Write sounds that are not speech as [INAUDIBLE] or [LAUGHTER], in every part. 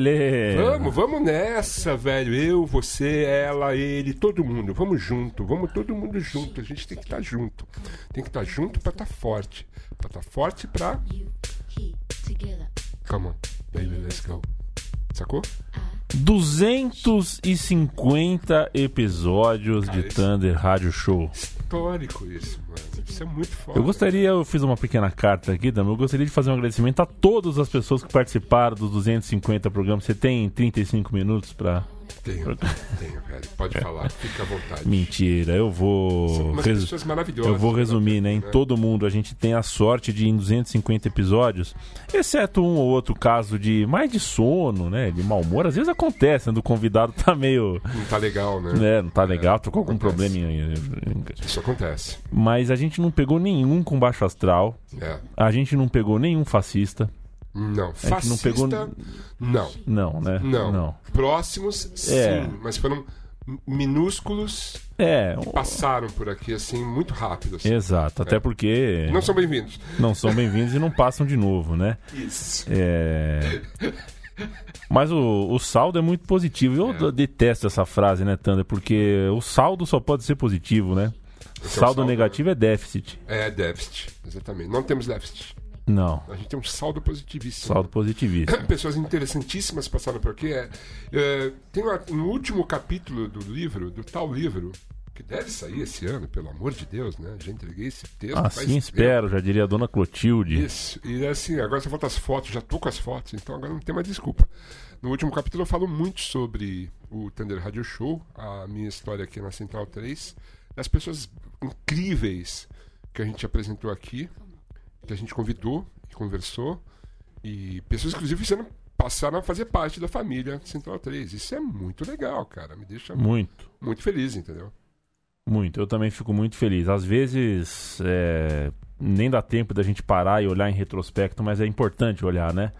Beleza! Vamos, vamos nessa, velho. Eu, você, ela, ele, todo mundo. Vamos junto, vamos todo mundo junto. A gente tem que estar junto. Tem que estar junto pra estar forte. Pra estar forte pra. You, he, together. Come on, baby, let's go. Sacou? 250 episódios Cara, de isso- Thunder Rádio Show. Histórico isso, mano. Isso é muito foda. Eu gostaria, eu fiz uma pequena carta aqui também, eu gostaria de fazer um agradecimento a todas as pessoas que participaram dos 250 programas. Você tem 35 minutos pra. Tenho, tenho, velho. Pode falar, fica à vontade. Mentira, eu vou. umas resu- pessoas maravilhosas. Eu vou né, resumir, né? Em né? todo mundo a gente tem a sorte de em 250 episódios, exceto um ou outro caso de mais de sono, né? De mau humor, às vezes acontece, né? Do convidado tá meio. Não tá legal, né? Né, não tá legal, tô com algum acontece. probleminha. Isso acontece. Mas a gente não pegou nenhum com baixo astral, É. a gente não pegou nenhum fascista. Não, gente não fascista, pegou- não. Não, né? Não. Não. Próximos, sim, É. mas foram minúsculos É, passaram por aqui assim muito rápido. assim. exato. Até porque Não são bem-vindos. não são bem-vindos e não passam de novo, né? Isso. É. Mas o, o saldo é muito positivo. Eu É. detesto essa frase, né, Thunder? Porque o saldo só pode ser positivo, né? É Saldo saldo, negativo é déficit. É déficit, exatamente. Não temos déficit. Não, A gente tem um saldo positivíssimo. saldo positivista. [COUGHS] Pessoas interessantíssimas passaram por aqui. É, é, tem uma, no último capítulo do livro, do tal livro, que deve sair esse ano, pelo amor de Deus, né? Já entreguei esse texto. Assim tempo. espero, já diria a dona Clotilde. Isso. E assim, agora só falta as fotos, já tô com as fotos, então agora não tem mais desculpa. No último capítulo eu falo muito sobre o Thunder Radio Show, a minha história aqui na Central 3, das pessoas incríveis que a gente apresentou aqui, que a gente convidou e conversou, e pessoas inclusive fizeram, passaram a fazer parte da família Central 3. Isso é muito legal, cara. Me deixa Muito. muito feliz, entendeu? Muito, eu também fico muito feliz. Às vezes é, nem dá tempo da gente parar e olhar em retrospecto, mas é importante olhar, né?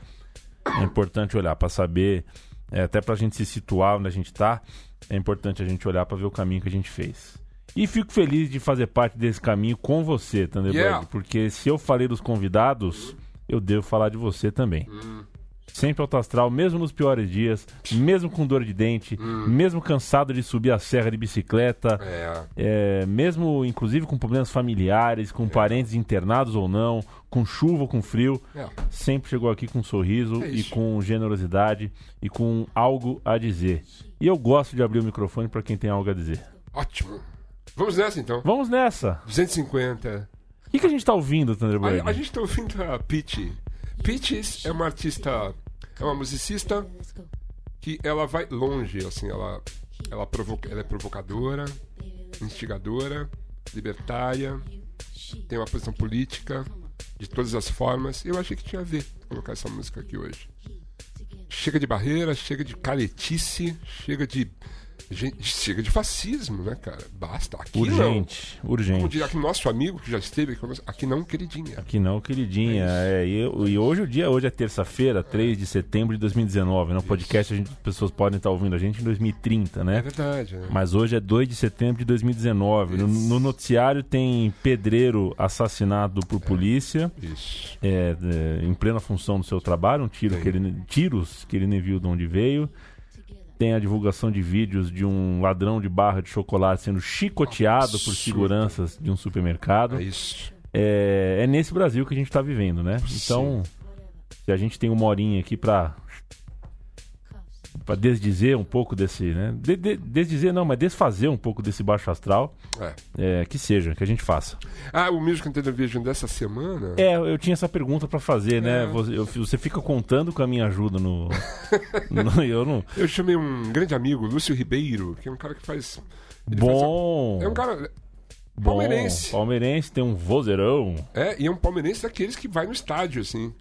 É importante olhar para saber, é, até pra gente se situar onde a gente tá, é importante a gente olhar para ver o caminho que a gente fez. E fico feliz de fazer parte desse caminho com você, Thunderbird, Yeah. porque se eu falei dos convidados, eu devo falar de você também. Sempre alto astral, mesmo nos piores dias, mesmo com dor de dente, mesmo cansado de subir a serra de bicicleta, É, é, mesmo inclusive com problemas familiares, com parentes internados ou não, com chuva ou com frio, é. sempre chegou aqui com um sorriso É e com generosidade e com algo a dizer. E eu gosto de abrir o microfone para quem tem algo a dizer. Ótimo. Vamos nessa então. Vamos nessa! 250. O que, que a gente tá ouvindo, Thunderbird? A, a gente tá ouvindo a Peach. Peaches é uma artista, é uma musicista que ela vai longe, assim, ela, ela, provoca, ela é provocadora, instigadora, libertária, tem uma posição política de todas as formas. Eu achei que tinha a ver colocar essa música aqui hoje. Chega de barreira, chega de caretice, chega de Gente, chega de fascismo, né, cara? Basta. Aqui Urgente, não. Como urgente. diria aqui nosso amigo que já esteve aqui aqui não, queridinha. Aqui não, queridinha. É, e, eu- e hoje o dia, hoje é terça-feira, 3 de setembro de 2019. No podcast a gente, as pessoas podem estar ouvindo a gente em 2030, É né? verdade, né? Mas hoje é 2 de setembro de 2019. No, no noticiário tem pedreiro assassinado por polícia, Isso. é, é, em plena função do seu trabalho, um tiro que ele, tiros que ele nem viu de onde veio. Tem a divulgação de vídeos de um ladrão de barra de chocolate sendo chicoteado por seguranças de um supermercado. É isso. É, é nesse Brasil que a gente tá vivendo, né? Então, se a gente tem uma horinha aqui pra, pra desdizer um pouco desse, né? De, de- desdizer não, mas desfazer um pouco desse baixo astral, É. é, que seja, que a gente faça. Ah, o Music Television dessa semana. É, eu tinha essa pergunta pra fazer, né? É. Você, eu- você fica contando com a minha ajuda no... [LAUGHS] no- eu não... Eu chamei um grande amigo, Lúcio Ribeiro, que é um cara que faz. Bom, faz- é um cara. bom, palmeirense. palmeirense, tem um vozeirão. É, e é um palmeirense daqueles que vai no estádio, assim.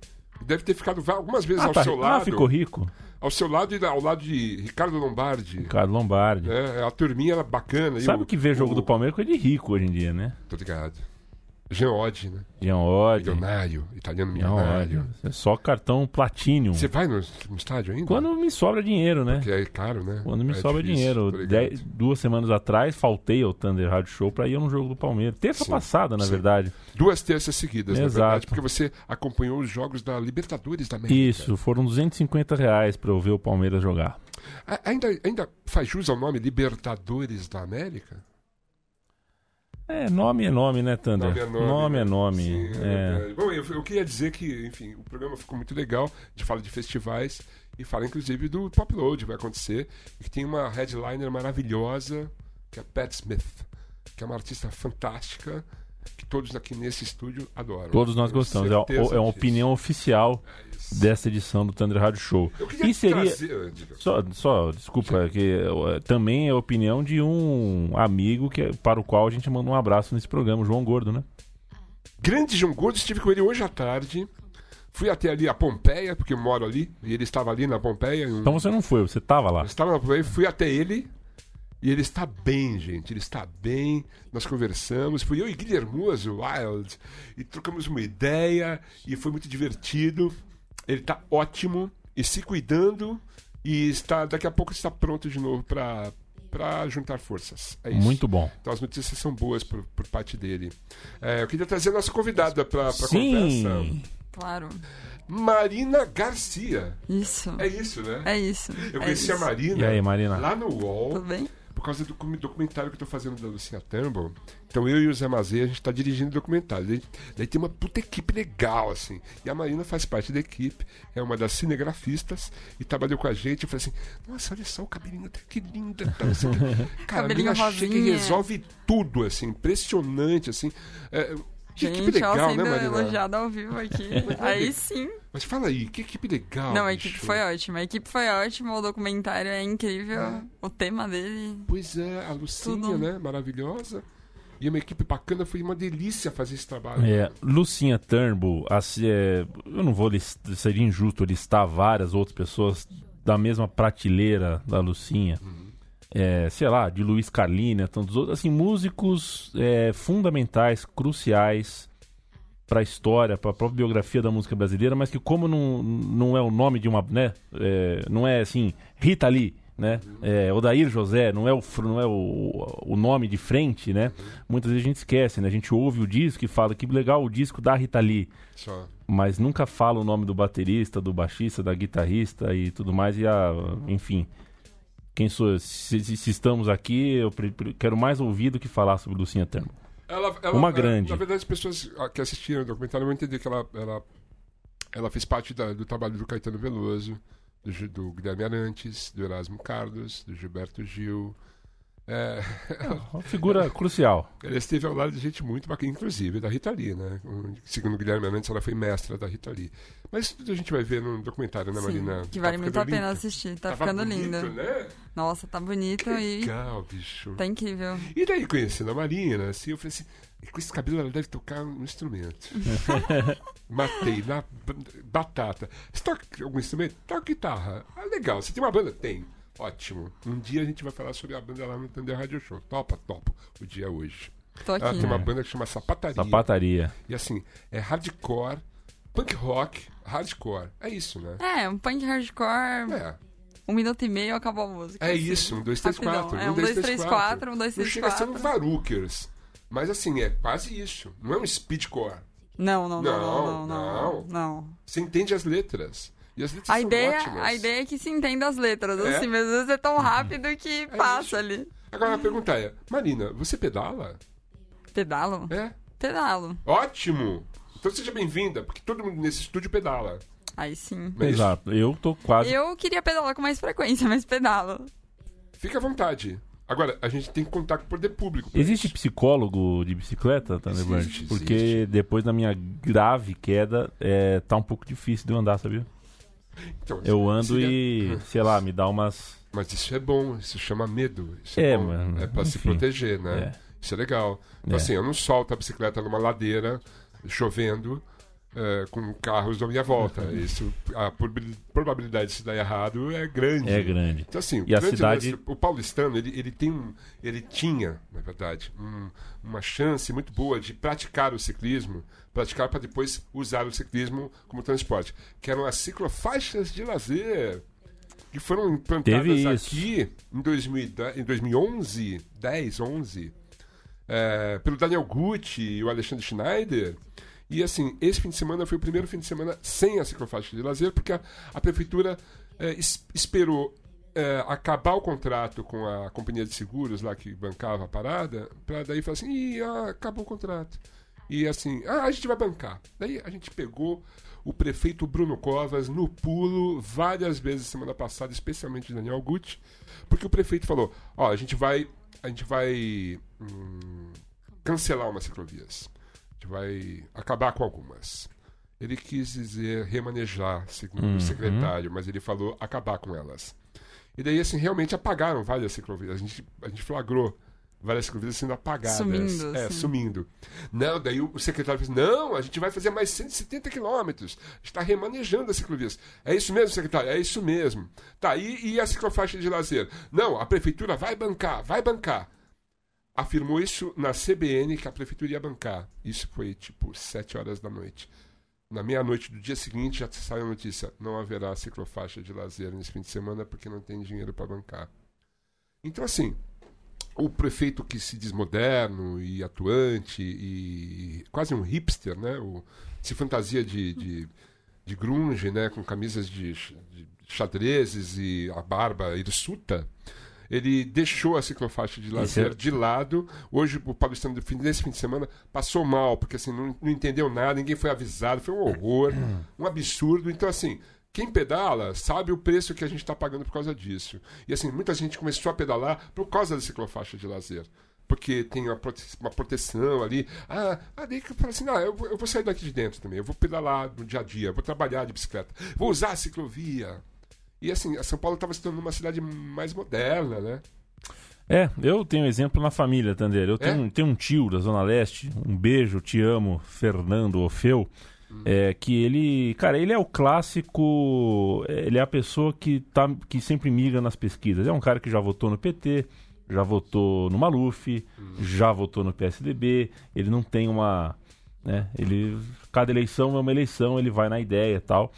Deve ter ficado algumas vezes Ah, ao tá, seu ah, lado. ficou rico. Ao seu lado e ao lado de Ricardo Lombardi. Ricardo Lombardi. É, a turminha era bacana. e Sabe o- que vê jogo o- do Palmeiras com ele rico hoje em dia, né? Tô ligado. Jean Oddi, né? Jean Oddi. Milionário, italiano milionário. É só cartão Platinum. Você vai no, no estádio ainda? Quando me sobra dinheiro, né? Que é caro, né? Quando me É sobra difícil, dinheiro. Dez- duas semanas atrás, faltei ao Thunder Rádio Show pra ir num jogo do Palmeiras. Terça Sim, passada, na sim. verdade. Duas terças seguidas, na Exato. verdade, porque você acompanhou os jogos da Libertadores da América. Isso, foram 250 reais pra eu ver o Palmeiras jogar. A- Ainda, ainda faz jus ao nome Libertadores da América? É, nome é nome, né, Thunder? Nome é nome. Nome é né? nome. Sim, é é. Bom, eu, eu queria dizer que, enfim, o programa ficou muito legal. A gente fala de festivais e fala, inclusive, do Pop Load que vai acontecer. E que tem uma headliner maravilhosa, que é Pat Smith, que é uma artista fantástica, que todos aqui nesse estúdio adoram. Todos nós gostamos. É, é uma disso. opinião oficial dessa edição do Thunder Rádio Show. Eu queria E seria. trazer... diga. Só, só desculpa, que eh, também é a opinião de um amigo que, para o qual a gente manda um abraço nesse programa, o João Gordo, né? Grande João Gordo, estive com ele hoje à tarde. Fui até ali a Pompeia, porque eu moro ali, e ele estava ali na Pompeia. um- Então você não foi, você tava lá. Eu estava na Pompeia, fui até ele. E ele está bem, gente. Ele está bem. Nós conversamos. Fui eu e Guilhermoso Wild. E trocamos uma ideia. E foi muito divertido. Ele está ótimo. E se cuidando. E está daqui a pouco está pronto de novo para para juntar forças. É isso. Muito bom. Então as notícias são boas por, por parte dele. É, eu queria trazer a nossa convidada para a Sim. conversa. Claro. Marina Garcia. Isso. É isso, né? É isso. Eu é conheci a isso. Marina E aí, Marina? lá no UOL Tudo bem? Por causa do docu- documentário que eu tô fazendo da Lucinha Turnbull. Então eu e o Zé Mazei, a gente tá dirigindo o documentário. Daí, daí tem uma puta equipe legal, assim. E a Marina faz parte da equipe, é uma das cinegrafistas e trabalhou com a gente. Eu falei assim, nossa, olha só o cabelinho, que linda. Tá, assim, [LAUGHS] cara, a menina chega e resolve tudo, assim, impressionante, assim. É, que Gente, equipe ela legal, sendo né, Marina? elogiada ao vivo aqui. [LAUGHS] Aí sim. Mas fala aí, que equipe legal. Não, a bicho. equipe foi ótima. A equipe foi ótima, o documentário é incrível. O tema dele. Pois é, a Lucinha, Tudo. né? Maravilhosa. E uma equipe bacana, foi uma delícia fazer esse trabalho. É, Lucinha Turnbull, assim, é, eu não vou listar, seria injusto listar várias outras pessoas da mesma prateleira da Lucinha. É, sei lá, de Luiz Carlini, tantos outros, assim, músicos é, fundamentais, cruciais para a história, para a própria biografia da música brasileira, mas que como não, não é o nome de uma, né, é, não é assim, Rita Lee, né, é, Odair José, não é o não é o, o nome de frente, né? Muitas vezes a gente esquece, né? A gente ouve o disco e fala que legal o disco da Rita Lee, Só. mas nunca fala o nome do baterista, do baixista, da guitarrista e tudo mais e a, enfim, quem sou, se, se- estamos aqui, eu quero mais ouvir do que falar sobre Lucinha Turnbull. Ela, ela- Uma é, grande. Na verdade, as pessoas que assistiram o documentário vão entender que ela, ela, ela fez parte da- do trabalho do Caetano Veloso, do, do Guilherme Arantes, do Erasmo Carlos, do Gilberto Gil. É, Uma figura crucial. ela esteve ao lado de gente muito bacana, inclusive da Rita Lee, né? Segundo o Guilherme Arantes, ela foi mestra da Rita Lee. Mas isso tudo a gente vai ver no documentário, né, Sim, Marina? que Tá vale muito ficando a pena assistir. Tá Tava ficando bonito, lindo. né? Nossa, tá bonito e Legal, bicho. tá incrível. E daí, conhecendo a Marina, assim, eu falei assim, "E com esse cabelo ela deve tocar um instrumento. [LAUGHS] Matei, na batata. Você toca algum instrumento? Toca guitarra. Ah, legal. Você tem uma banda? Tem. Ótimo. Um dia a gente vai falar sobre a banda lá no Thunder Radio Show. Topa, topo. O dia é hoje. Tô Ela aqui. tem uma banda que chama Sapataria. Sapataria. E assim, é hardcore, punk rock, hardcore. É isso, né? É, um punk hardcore, É. um minuto e meio acabou a música. É assim. isso, um, dois, três, Rapidão. quatro. É um, dois, três, quatro, um, dois, Não três, chega a ser um quatro. Varukers. Mas assim, é quase isso. Não é um speedcore. Não, não, não, não, Não, não, não, não. Você entende as letras. E as letras A são ideia, ótimas. a ideia é que se entenda as letras, É? assim, mas às vezes é tão rápido que passa isso. ali. Agora a pergunta é, Marina, você pedala? Pedalo? É? Pedalo. Ótimo! Então seja bem-vinda, porque todo mundo nesse estúdio pedala. Aí sim. Não é? Exato. Eu tô quase. Eu queria pedalar com mais frequência, mas pedalo. Fica à vontade. Agora, a gente tem que contar com o poder público. Existe isso. psicólogo de bicicleta, Thunderbird? Existe, Porque existe. depois da minha grave queda, é, tá um pouco difícil de eu andar, sabia? Então, Eu ando seria- e, [LAUGHS] sei lá, me dá umas. Mas isso é bom, isso chama medo. Isso É, é, mano, é pra se enfim. proteger, né? É. Isso é legal. Então, É. assim, eu não solto a bicicleta numa ladeira, chovendo, é, com carros à minha volta. [LAUGHS] Isso, a probabil- probabilidade de se dar errado é grande. É grande. Então, assim, E a cidade- lance- o paulistano, ele, ele tem um, ele tinha, na verdade, um- uma chance muito boa de praticar o ciclismo, praticar para depois usar o ciclismo como transporte, que eram as ciclofaixas de lazer, que foram implantadas aqui em, 2010, em 2011, 10, 11, é, pelo Daniel Gucci e o Alexandre Schneider. E assim, esse fim de semana foi o primeiro fim de semana sem a ciclofaixa de lazer, porque a, a prefeitura é, es- esperou é, acabar o contrato com a companhia de seguros lá que bancava a parada, para daí falar assim, Ih, ah, acabou o contrato. E assim, ah, a gente vai bancar. Daí a gente pegou o prefeito Bruno Covas no pulo várias vezes semana passada, especialmente Daniel Gucci, porque o prefeito falou, ó, a gente vai, a gente vai hum, cancelar umas ciclovias. A gente vai acabar com algumas. Ele quis dizer remanejar, segundo Uhum. o secretário, mas ele falou acabar com elas. E daí, assim, realmente apagaram várias ciclovias. A gente, a gente flagrou várias ciclovias sendo apagadas. Sumindo, É, assim. sumindo. Não, daí o, secretário disse, não, a gente vai fazer mais 170 quilômetros. A gente está remanejando as ciclovias. É isso mesmo, secretário? É isso mesmo. Tá, e, e a ciclofaixa de lazer? Não, a prefeitura vai bancar, vai bancar. Afirmou isso na CBN que a prefeitura ia bancar. Isso foi tipo 7 horas da noite. Na meia-noite do dia seguinte já saiu a notícia: não haverá ciclofaixa de lazer nesse fim de semana porque não tem dinheiro para bancar. Então, assim, o prefeito que se diz moderno e atuante e quase um hipster, né? O, se fantasia de, de, de grunge, né? Com camisas de, de xadrezes e a barba hirsuta. Ele deixou a ciclofaixa de lazer é- de lado. Hoje, o paulistano, nesse fim de semana, passou mal, porque assim, não, não entendeu nada, ninguém foi avisado, foi um horror, [CLEARS THROAT] um absurdo. Então, assim, quem pedala sabe o preço que a gente está pagando por causa disso. E assim, muita gente começou a pedalar por causa da ciclofaixa de lazer. Porque tem uma, prote- uma proteção ali. Ah, ah, daí que eu falo assim, não, eu, vou- eu vou sair daqui de dentro também. Eu vou pedalar no dia a dia, vou trabalhar de bicicleta, vou usar a ciclovia. E assim, a São Paulo estava se tornando uma cidade mais moderna, né? É, eu tenho exemplo na família, Tander. Eu tenho, É? tenho um tio da Zona Leste, um beijo, te amo, Fernando Ofeu. É, que ele, cara, ele é o clássico, ele é a pessoa que, tá, que sempre migra nas pesquisas. É um cara que já votou no PT, já votou no Maluf, já votou no PSDB. Ele não tem uma, né? Ele, cada eleição é uma eleição, ele vai na ideia e tal.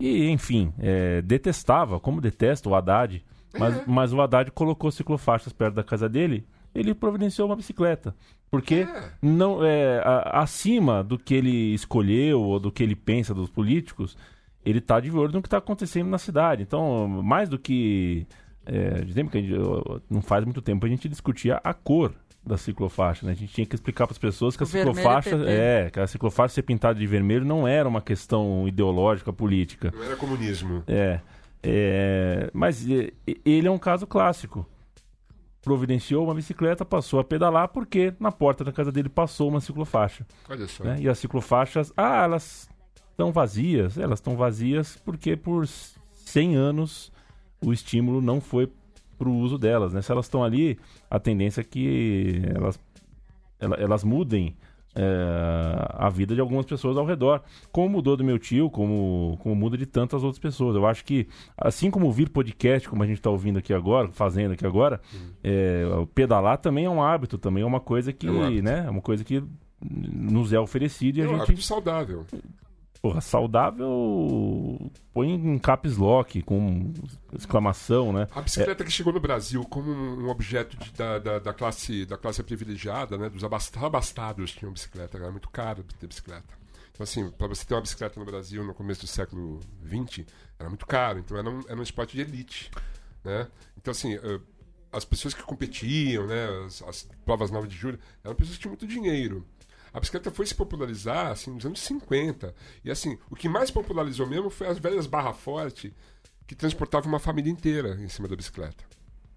E, enfim, é, detestava, como detesta o Haddad, mas, mas o Haddad colocou ciclofaixas perto da casa dele, ele providenciou uma bicicleta. Porque É. não é a- acima do que ele escolheu ou do que ele pensa dos políticos, ele está de olho no que está acontecendo na cidade. Então, mais do que. É, de tempo que a gente- não faz muito tempo a gente discutia a cor da ciclofaixa. Né? A gente tinha que explicar para as pessoas que a O vermelho ciclofaixa. PT. É, que a ciclofaixa ser pintada de vermelho não era uma questão ideológica, política. Não era comunismo. É. é, mas é, ele é um caso clássico. Providenciou uma bicicleta, passou a pedalar porque na porta da casa dele passou uma ciclofaixa. Olha só. né? E as ciclofaixas, ah, elas estão vazias. Elas estão vazias porque por 100 anos o estímulo não foi para o uso delas. Né? Se elas estão ali, a tendência é que elas, ela- elas mudem é, a vida de algumas pessoas ao redor. Como mudou do meu tio, como, como muda de tantas outras pessoas. Eu acho que, assim como ouvir podcast, como a gente está ouvindo aqui agora, fazendo aqui agora, é, pedalar também é um hábito, também é uma coisa que, É um né, é uma coisa que nos é oferecida e É a um gente hábito saudável. Porra, saudável põe em caps lock, com exclamação, né? A bicicleta que chegou no Brasil como um objeto de- da, da, da classe, da classe privilegiada, né? Dos abast- abastados tinham bicicleta, era muito caro ter bicicleta. Então, assim, para você ter uma bicicleta no Brasil no começo do século XX, era muito caro. Então, era um, era um esporte de elite, né? Então, assim, eh, as pessoas que competiam, né? As, as provas 9 de julho, eram pessoas que tinham muito dinheiro. A bicicleta foi se popularizar, assim, nos anos 50. E, assim, o que mais popularizou mesmo foi as velhas barra forte, que transportavam uma família inteira em cima da bicicleta.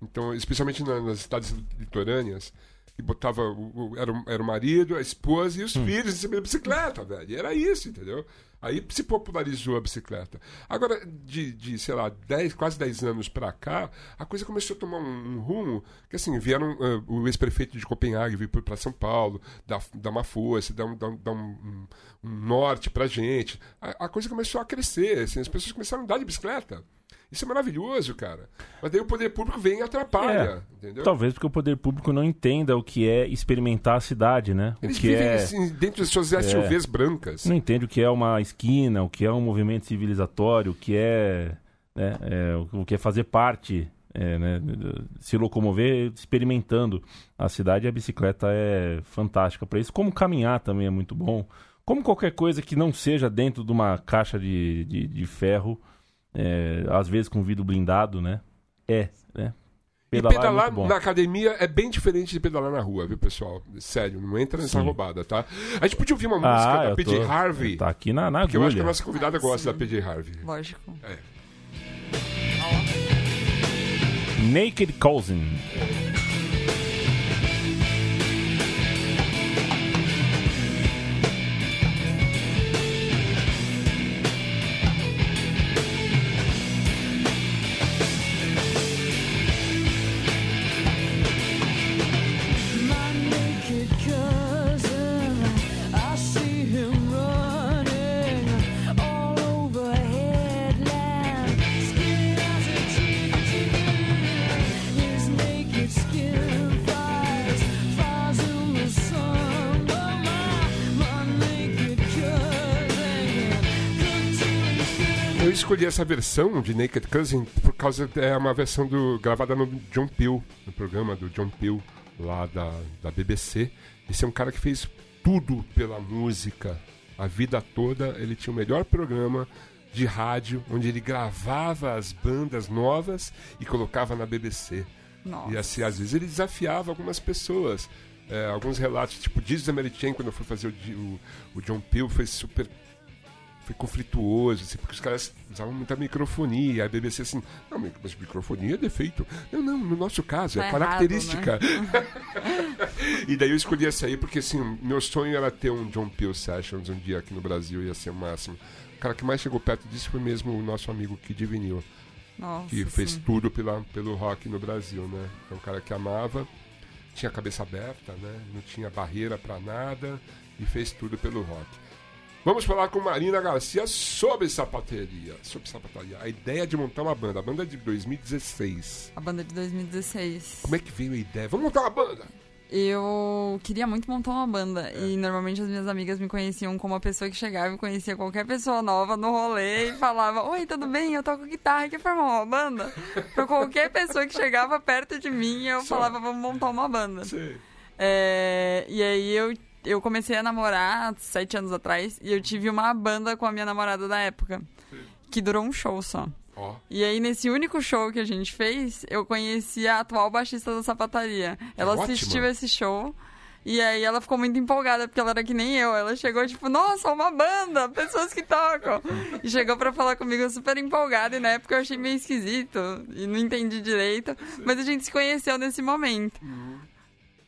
Então, especialmente na- nas cidades litorâneas, que botava o, o- era, o, era o marido, a esposa e os filhos em cima da bicicleta, velho. E era isso, entendeu? Aí se popularizou a bicicleta. Agora, de, de sei lá, 10, quase 10 anos pra cá, a coisa começou a tomar um, um rumo que, assim, vieram ah, o ex-prefeito de Copenhague vir para São Paulo, dar, dar uma força, dar um, dar um- dar um- um- um norte pra gente. A, a coisa começou a crescer, assim, as pessoas começaram a andar de bicicleta. Isso é maravilhoso, cara. Mas daí o poder público vem e atrapalha, entendeu? Talvez porque o poder público não entenda o que é experimentar a cidade, né? O Eles que vivem é assim, dentro das suas SUVs brancas. não entende o que é uma esquina, o que é um movimento civilizatório, o que é, né, é, o o que é fazer parte, é, né, se locomover experimentando a cidade. E a bicicleta é fantástica para isso. Como caminhar também é muito bom. Como qualquer coisa que não seja dentro de uma caixa de, de, de ferro, é, às vezes com vidro blindado, né? É, né? E é pedalar bom. na academia é bem diferente de pedalar na rua, viu, pessoal? Sério, não entra nessa Sim. roubada, tá? A gente podia ouvir uma música Ah, da PJ tô- Harvey, Tá aqui na, na que eu acho que a agulha. nossa convidada Ah, gosta sim. da PJ Harvey. Lógico. É. Naked Cousin. Escolhi essa versão de Naked Cousin por causa é uma versão do gravada no John Peel, no programa do John Peel lá da, da BBC. Esse é um cara que fez tudo pela música. A vida toda ele tinha o melhor programa de rádio onde ele gravava as bandas novas e colocava na BBC. Nossa. E assim, às vezes ele desafiava algumas pessoas. É, alguns relatos, tipo, diz Chain, quando eu fui fazer o, o, o John Peel, foi super. Foi conflituoso, assim, porque os caras usavam muita microfonia. A BBC assim, não, mas microfonia é defeito. Não, não, no nosso caso, Tá é errado, característica. [LAUGHS] e daí eu escolhi essa aí porque, assim, meu sonho era ter um John Peel Sessions um dia aqui no Brasil, ia ser o máximo. O cara que mais chegou perto disso foi mesmo o nosso amigo Kid Vinil Nossa, que fez sim. tudo pela, pelo rock no Brasil, né? É um cara que amava, tinha a cabeça aberta, né? Não tinha barreira pra nada e fez tudo pelo rock. Vamos falar com Marina Garcia sobre sapateria. Sobre sapataria. A ideia de montar uma banda. A banda é de 2016. A banda de 2016. Como é que veio a ideia? Vamos montar uma banda! Eu queria muito montar uma banda. E normalmente as minhas amigas me conheciam como a pessoa que chegava e conhecia qualquer pessoa nova no rolê e [LAUGHS] falava: Oi, tudo bem? Eu toco guitarra, quer formar uma banda? Pra qualquer pessoa que chegava perto de mim, eu Só. falava: Vamos montar uma banda. Sei. É, e aí eu, eu comecei a namorar sete anos atrás e eu tive uma banda com a minha namorada da época. Que durou um show só. Ó, E aí, nesse único show que a gente fez, eu conheci a atual baixista da sapataria. Ela ótimo. assistiu esse show. E aí ela ficou muito empolgada, porque ela era que nem eu. Ela chegou, tipo, nossa, uma banda, pessoas que tocam. E chegou pra falar comigo super empolgada, e na época eu achei meio esquisito, e não entendi direito. Mas a gente se conheceu nesse momento.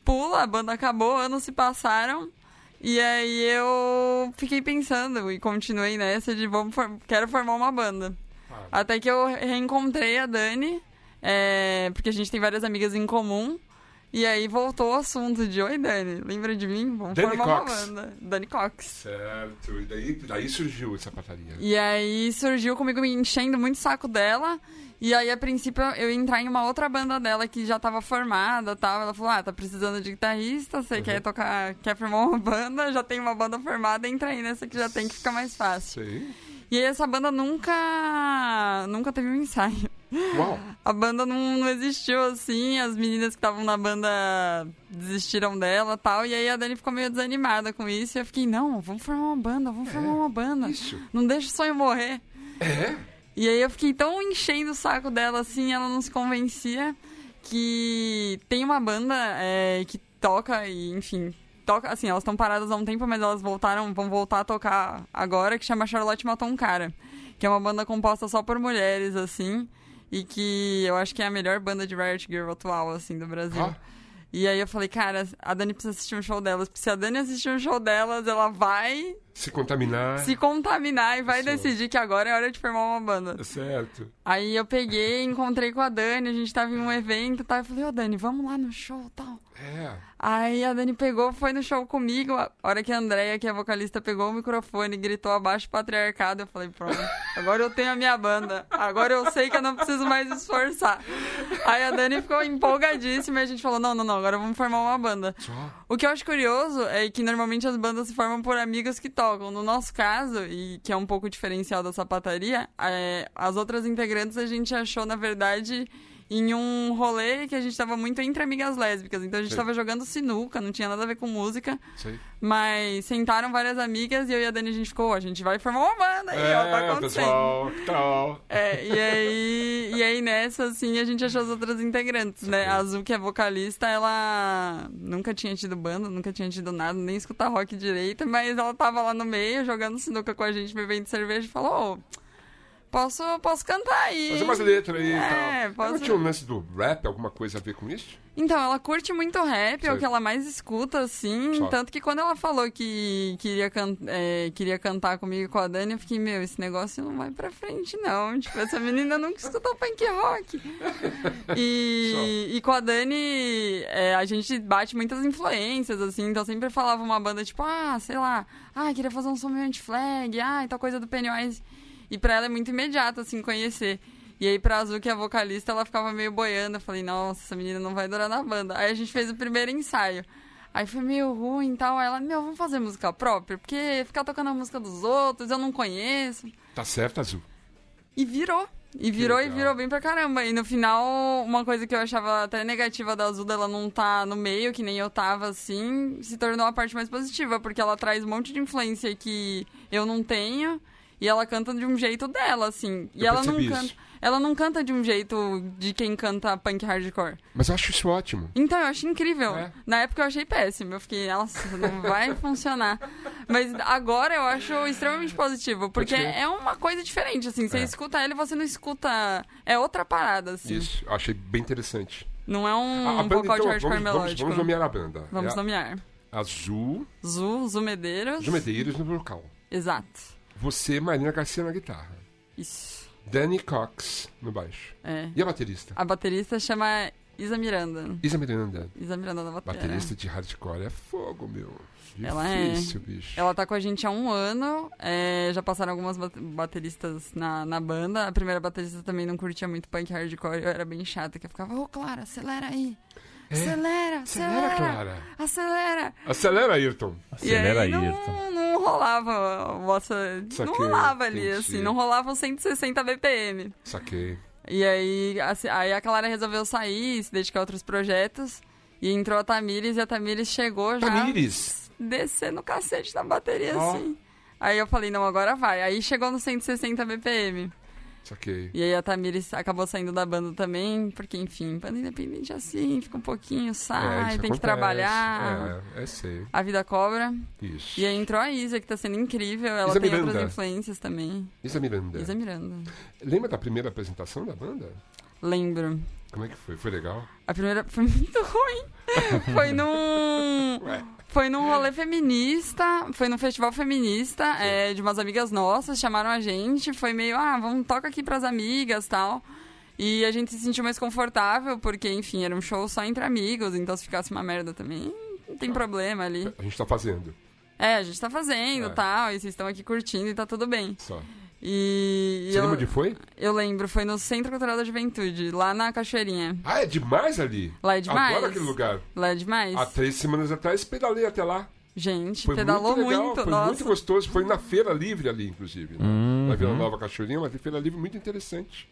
Pula, a banda acabou, anos se passaram. E aí eu fiquei pensando e continuei nessa de vamos for- quero formar uma banda. Até que eu reencontrei a Dani, é, porque a gente tem várias amigas em comum. E aí voltou o assunto de Oi, Dani, lembra de mim? Vamos Dani formar Cox. uma banda. Dani Cox. Certo. E daí, daí surgiu essa pataria. E aí surgiu comigo me enchendo muito o saco dela. E aí, a princípio, eu ia entrar em uma outra banda dela que já tava formada e tal. Ela falou: Ah, tá precisando de guitarrista, você quer tocar, quer formar uma banda, já tem uma banda formada, entra aí nessa que já tem que ficar mais fácil. Sei. E aí essa banda nunca. nunca teve um ensaio. Uau. A banda não, não existiu assim, as meninas que estavam na banda desistiram dela e tal. E aí a Dani ficou meio desanimada com isso. E eu fiquei, não, vamos formar uma banda, vamos formar uma banda. Isso. Não deixa o sonho morrer. É? E aí eu fiquei tão enchendo o saco dela assim, ela não se convencia que tem uma banda é, que toca e, enfim, toca, assim, elas estão paradas há um tempo, mas elas voltaram, vão voltar a tocar agora, que chama Charlotte Matou um Cara, que é uma banda composta só por mulheres, assim, e que eu acho que é a melhor banda de Riot Girl atual, assim, do Brasil. Ah. E aí eu falei, cara, a Dani precisa assistir um show delas, se a Dani assistir um show delas, ela vai Se contaminar. se contaminar e vai Isso. decidir que agora é hora de formar uma banda. Certo. Aí eu peguei, encontrei com a Dani, a gente tava em um evento e tal. Eu falei, ô Dani, vamos lá no show e tal. É. Aí a Dani pegou, foi no show comigo. A hora que a Andrea, que é a vocalista, pegou o microfone e gritou abaixo patriarcado, eu falei, pronto, agora eu tenho a minha banda. Agora eu sei que eu não preciso mais esforçar. Aí a Dani ficou empolgadíssima e a gente falou, não, não, não, agora vamos formar uma banda. Só. O que eu acho curioso é que normalmente as bandas se formam por amigos que tocam. No nosso caso, e que é um pouco diferencial da sapataria, é, as outras integrantes a gente achou, na verdade, em um rolê que a gente tava muito entre amigas lésbicas. Então a gente Sei. tava jogando sinuca, não tinha nada a ver com música. Sei. Mas sentaram várias amigas e eu e a Dani a gente ficou, a gente vai formar uma banda aí, ó, tá É, acontecendo. pessoal, tal? É, e aí, e aí nessa, assim, a gente achou as outras integrantes, né? A Azul, que é vocalista, ela nunca tinha tido banda, nunca tinha tido nada, nem escutar rock direito, mas ela tava lá no meio, jogando sinuca com a gente, bebendo cerveja, e falou, ô, posso, posso cantar aí. Fazer umas letras aí e É, tal. posso- Não tinha um lance do rap, alguma coisa a ver com isso? Então, ela curte muito rap, é Sei. o que ela mais escuta, assim. Só. Tanto que quando ela falou que queria, can é, queria cantar comigo e com a Dani, eu fiquei, meu, esse negócio não vai pra frente, não. Tipo, essa menina nunca escutou punk rock. [LAUGHS] E, e com a Dani, é, a gente bate muitas influências, assim. Então sempre falava uma banda, tipo, ah, sei lá, ah, queria fazer um som meio anti-flag, ah, e tal coisa do Pennywise. E pra ela é muito imediato, assim, conhecer. E aí pra Azul, que é a vocalista, ela ficava meio boiando. Eu falei, nossa, essa menina não vai durar na banda. Aí a gente fez o primeiro ensaio. Aí foi meio ruim e tal. Aí ela, meu, vamos fazer música própria? Porque ficar tocando a música dos outros, eu não conheço. Tá certo, Azul. E virou. E virou e virou bem pra caramba. E no final, uma coisa que eu achava até negativa da Azul, dela não tá no meio, que nem eu tava, assim, se tornou a parte mais positiva, porque ela traz um monte de influência que eu não tenho. E ela canta de um jeito dela, assim. E Eu ela não canta. isso. Ela não canta de um jeito de quem canta punk hardcore. Mas eu acho isso ótimo. Então, eu acho incrível. É. Na época eu achei péssimo. Eu fiquei, nossa, não vai [LAUGHS] funcionar. Mas agora eu acho extremamente positivo. Porque é uma coisa diferente, assim. Você É. escuta ela e você não escuta. É outra parada, assim. Isso, eu achei bem interessante. Não é um A- a banda, vocal de então, hardcore vamos, vamos, melódico. vamos nomear a banda. Vamos é nomear. Azul, Zu, Zu Medeiros. Ju Medeiros no vocal. Exato. Você, Marina Garcia na guitarra. Isso. Danny Cox no baixo. É. E a baterista? A baterista chama Isa Miranda. Isa Miranda. Isa Miranda da bateria. Baterista de hardcore é fogo, meu. Ela é. Difícil, bicho. Ela tá com a gente há um ano. é, já passaram algumas bate- bateristas na, na banda. A primeira baterista também não curtia muito punk hardcore. Eu era bem chata, que eu ficava, ô Clara, acelera aí. Acelera, É? Acelera, acelera. Clara. Acelera. Acelera, Ayrton. Acelera e aí, aí, não, Ayrton. não rolava nossa, Saquei, não rolava ali, entendi. assim, não rolava os 160 BPM. Saquei. E aí, assim, aí a Clara resolveu sair, se dedicar a outros projetos. E entrou a Tamires e a Tamires chegou já Tamires. descendo o cacete na bateria, Ó. assim. Aí eu falei, não, agora vai. Aí chegou no 160 BPM. Saquei. E aí a Tamires acabou saindo da banda também, porque, enfim, banda independente é assim, fica um pouquinho, É, sai, isso tem que acontece. trabalhar. É, é sei. A vida cobra. Isso. E aí entrou a Isa, que tá sendo incrível. Ela Isa tem Miranda. outras influências também. Isa Miranda. Isa Miranda. Lembra da primeira apresentação da banda? Lembro. Como é que foi? Foi legal? A primeira foi muito [LAUGHS] ruim. foi num. Ué. Foi num rolê feminista, foi num festival feminista é, de umas amigas nossas, chamaram a gente, foi meio, ah, vamos, toca aqui pras amigas tal. E a gente se sentiu mais confortável, porque, enfim, era um show só entre amigos, então se ficasse uma merda também, não tem problema ali. A gente tá fazendo. É, a gente tá fazendo É. tal, e vocês estão aqui curtindo e tá tudo bem. Só. E Você eu, lembra onde foi? eu lembro, foi no Centro Cultural da Juventude, lá na Cachoeirinha. Ah, é demais ali. Lá é demais. Adoro aquele lugar. Lá é demais. Há três semanas atrás pedalei até lá. Gente, Foi pedalou muito legal, muito, foi nossa. muito gostoso. Foi na Feira Livre ali, inclusive. né? Uhum. Na Vila Nova Cachoeirinha, uma feira livre muito interessante.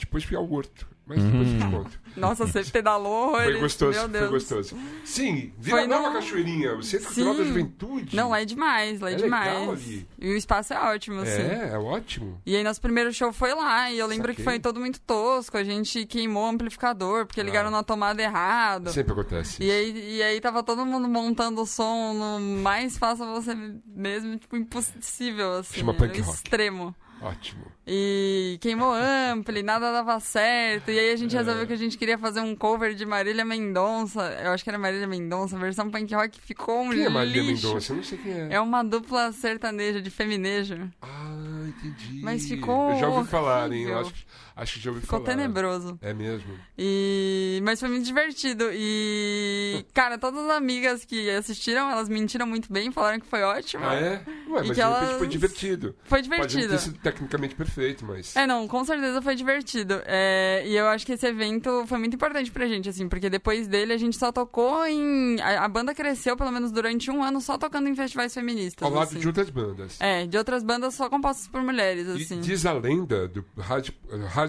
Depois fui ao Horto, mas depois eu te conto. Nossa, você pedalou Foi gostoso, meu foi Deus. gostoso. Sim, Vila Foi Nova no- Cachoeirinha, o Centro Cultural da Sim. Juventude. Não, lá é demais, lá é, É demais. legal ali. E o espaço é ótimo, assim. É, é ótimo. E aí nosso primeiro show foi lá, e eu lembro que Saquei. foi todo muito tosco, a gente queimou o amplificador, porque ligaram na tomada errado. Sempre acontece. E isso. aí, e aí tava todo mundo montando o som no mais faça você mesmo, tipo, impossível, assim. Chama punk rock. extremo. Ótimo. E queimou ampli, nada dava certo. E aí a gente É. resolveu que a gente queria fazer um cover de Marília Mendonça. Eu acho que era Marília Mendonça, versão punk rock ficou um Quem é Marília lixo. Mendonça? Eu não sei quem é. É uma dupla sertaneja de feminejo. Ah, entendi. Mas ficou Eu já ouvi falar, hein? Eu acho, acho que já ouvi Ficou falar. tenebroso. É mesmo. E... Mas foi muito divertido. E, [LAUGHS] cara, todas as amigas que assistiram, elas mentiram muito bem, falaram que foi ótimo. Ah, é? Ué, mas E de repente elas- foi divertido. Foi Pode não divertido. ter sido tecnicamente perfeito, mas... É, não, com certeza foi divertido. É, e eu acho que esse evento foi muito importante pra gente, assim, porque depois dele a gente só tocou em. A, banda cresceu, pelo menos durante um ano, só tocando em festivais feministas. Ao lado assim. de outras bandas. É, de outras bandas só compostas por mulheres, E assim. diz a lenda do hard-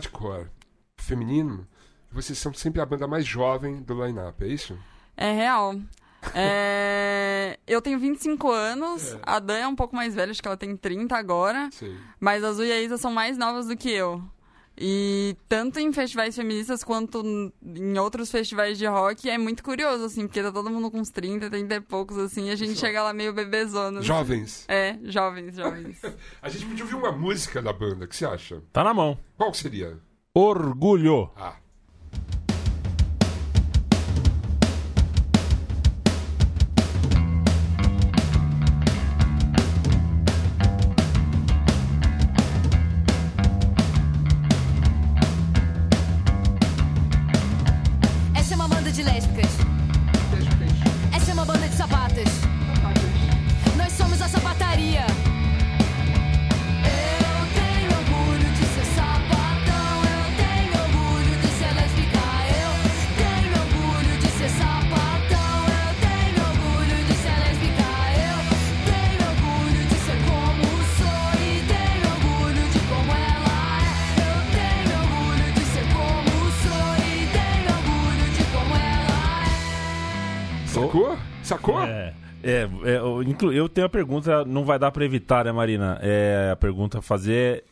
hardcore feminino vocês são sempre a banda mais jovem do line-up, é isso? É real. É, Eu tenho 25 anos, É. a Dan é um pouco mais velha, acho que ela tem 30 agora. Sei. Mas a Azul e a Isa são mais novas do que eu. E tanto em festivais feministas quanto em outros festivais de rock é muito curioso, assim, porque tá todo mundo com uns 30, 30 e poucos, assim, e a gente chega lá meio bebezona. assim. Jovens. [LAUGHS] É, jovens, jovens. [LAUGHS] A gente podia ouvir uma música da banda, o que você acha? Tá na mão. Qual que seria? Orgulho. Ah, sacou? Sacou? É, é, é, eu, eu tenho a pergunta, não vai dar pra evitar, né, Marina? É, a pergunta a fazer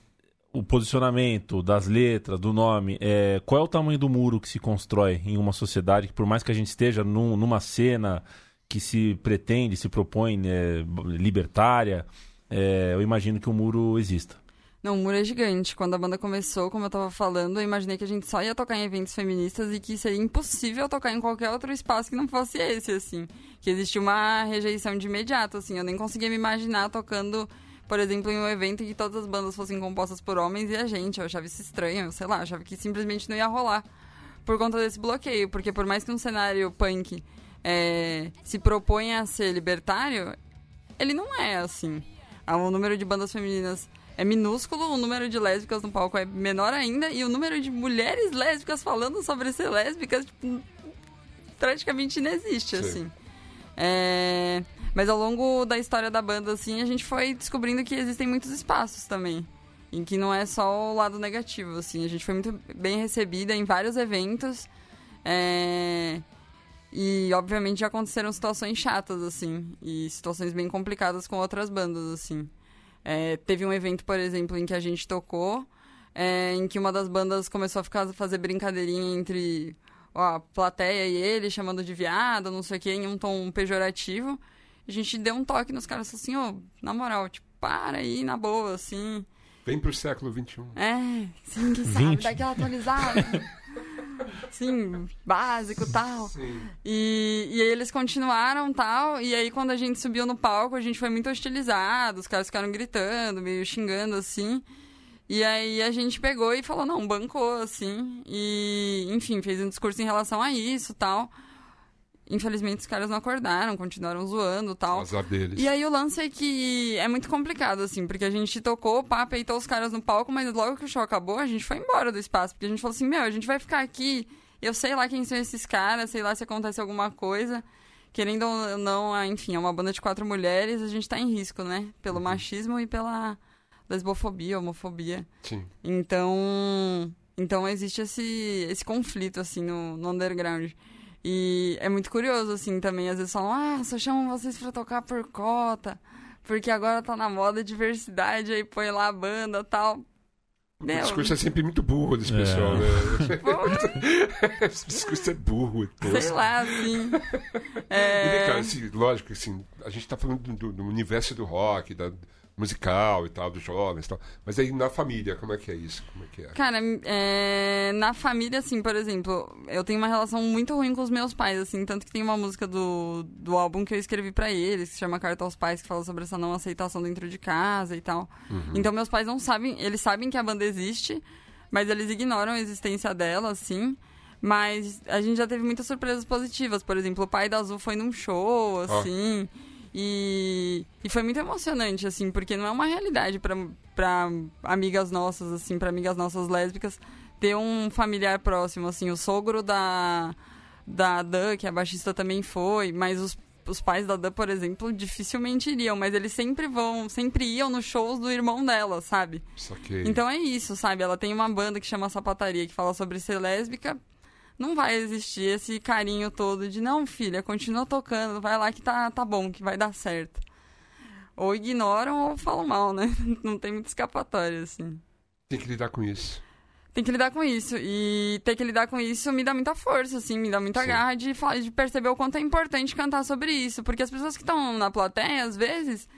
o posicionamento das letras, do nome. É, qual é o tamanho do muro que se constrói em uma sociedade que, por mais que a gente esteja num- numa cena que se pretende, se propõe né, libertária, é, eu imagino que o muro exista. Não, o muro é gigante. Quando a banda começou, como eu tava falando, eu imaginei que a gente só ia tocar em eventos feministas e que seria impossível tocar em qualquer outro espaço que não fosse esse, assim. Que existia uma rejeição de imediato, assim. Eu nem conseguia me imaginar tocando, por exemplo, em um evento em que todas as bandas fossem compostas por homens e a gente. Eu achava isso estranho, eu sei lá, eu achava que simplesmente não ia rolar. Por conta desse bloqueio. Porque por mais que um cenário punk é, se proponha a ser libertário, ele não é assim. O número de bandas femininas é minúsculo, o número de lésbicas no palco é menor ainda, e o número de mulheres lésbicas falando sobre ser lésbicas, tipo, praticamente inexiste, Sim. assim. É, Mas ao longo da história da banda, assim, a gente foi descobrindo que existem muitos espaços também. Em que não é só o lado negativo, assim. A gente foi muito bem recebida em vários eventos. é, E, obviamente, já aconteceram situações chatas, assim. E situações bem complicadas com outras bandas, assim. É, teve um evento, por exemplo, em que a gente tocou, é, em que uma das bandas começou a ficar, fazer brincadeirinha entre ó, a plateia e ele, chamando de viado, não sei o que, em um tom pejorativo. A gente deu um toque nos caras, assim, ó, na moral, tipo, para aí, na boa, assim. Vem pro século XXI. É, sim, quem sabe, 20. daquela atualizada. [LAUGHS] sim, básico e tal. Sim. E, e aí eles continuaram tal, e aí quando a gente subiu no palco, a gente foi muito hostilizado, os caras ficaram gritando, meio xingando assim. E aí a gente pegou e falou, não, bancou, assim. E, enfim, fez um discurso em relação a isso tal. Infelizmente os caras não acordaram, continuaram zoando tal. Azar deles. E aí o lance é que é muito complicado, assim, porque a gente tocou, pá, peitou os caras no palco, mas logo que o show acabou, a gente foi embora do espaço. Porque a gente falou assim, meu, a gente vai ficar aqui, eu sei lá quem são esses caras, sei lá se acontece alguma coisa. Querendo ou não, ah, enfim, é uma banda de quatro mulheres, a gente tá em risco, né? Pelo machismo e pela lesbofobia, homofobia. Sim. Então, então existe esse, esse conflito, assim, no, no underground. E é muito curioso, assim, também. Às vezes falam, ah, só chamam vocês pra tocar por cota, porque agora tá na moda diversidade, aí põe lá a banda e tal. O Meu, discurso é sempre muito burro desse pessoal, né? [LAUGHS] Esse discurso é burro, é tosco. sei lá, assim. E vem É, cá, assim, lógico, assim, a gente tá falando do, do universo do rock, da musical e tal, dos jovens e tal. Mas aí na família, como é que é isso? Como é que é? Cara, é, na família, assim, por exemplo, eu tenho uma relação muito ruim com os meus pais, assim, tanto que tem uma música do, do álbum que eu escrevi pra eles, que se chama Carta aos Pais, que fala sobre essa não aceitação dentro de casa e tal. Então meus pais não sabem, eles sabem que a banda existe, mas eles ignoram a existência dela, assim. Mas a gente já teve muitas surpresas positivas. Por exemplo, o pai da Azul foi num show, assim. E, e foi muito emocionante, assim, porque não é uma realidade pra amigas nossas, assim, pra amigas nossas lésbicas, ter um familiar próximo, assim. O sogro da, da Dan, que a baixista também foi, mas os, os pais da Dan, por exemplo, dificilmente iriam, mas eles sempre vão, sempre iam nos shows do irmão dela, sabe? Saquei. Então é isso, sabe? Ela tem uma banda que chama Sapataria, que fala sobre ser lésbica. Não vai existir esse carinho todo de, não, filha, continua tocando, vai lá que tá, tá bom, que vai dar certo. Ou ignoram ou falam mal, né? [LAUGHS] Não tem muita escapatória, assim. Tem que lidar com isso. Tem que lidar com isso. E ter que lidar com isso me dá muita força, assim, me dá muita Sim. garra de, de perceber o quanto é importante cantar sobre isso. Porque as pessoas que estão na plateia, às vezes,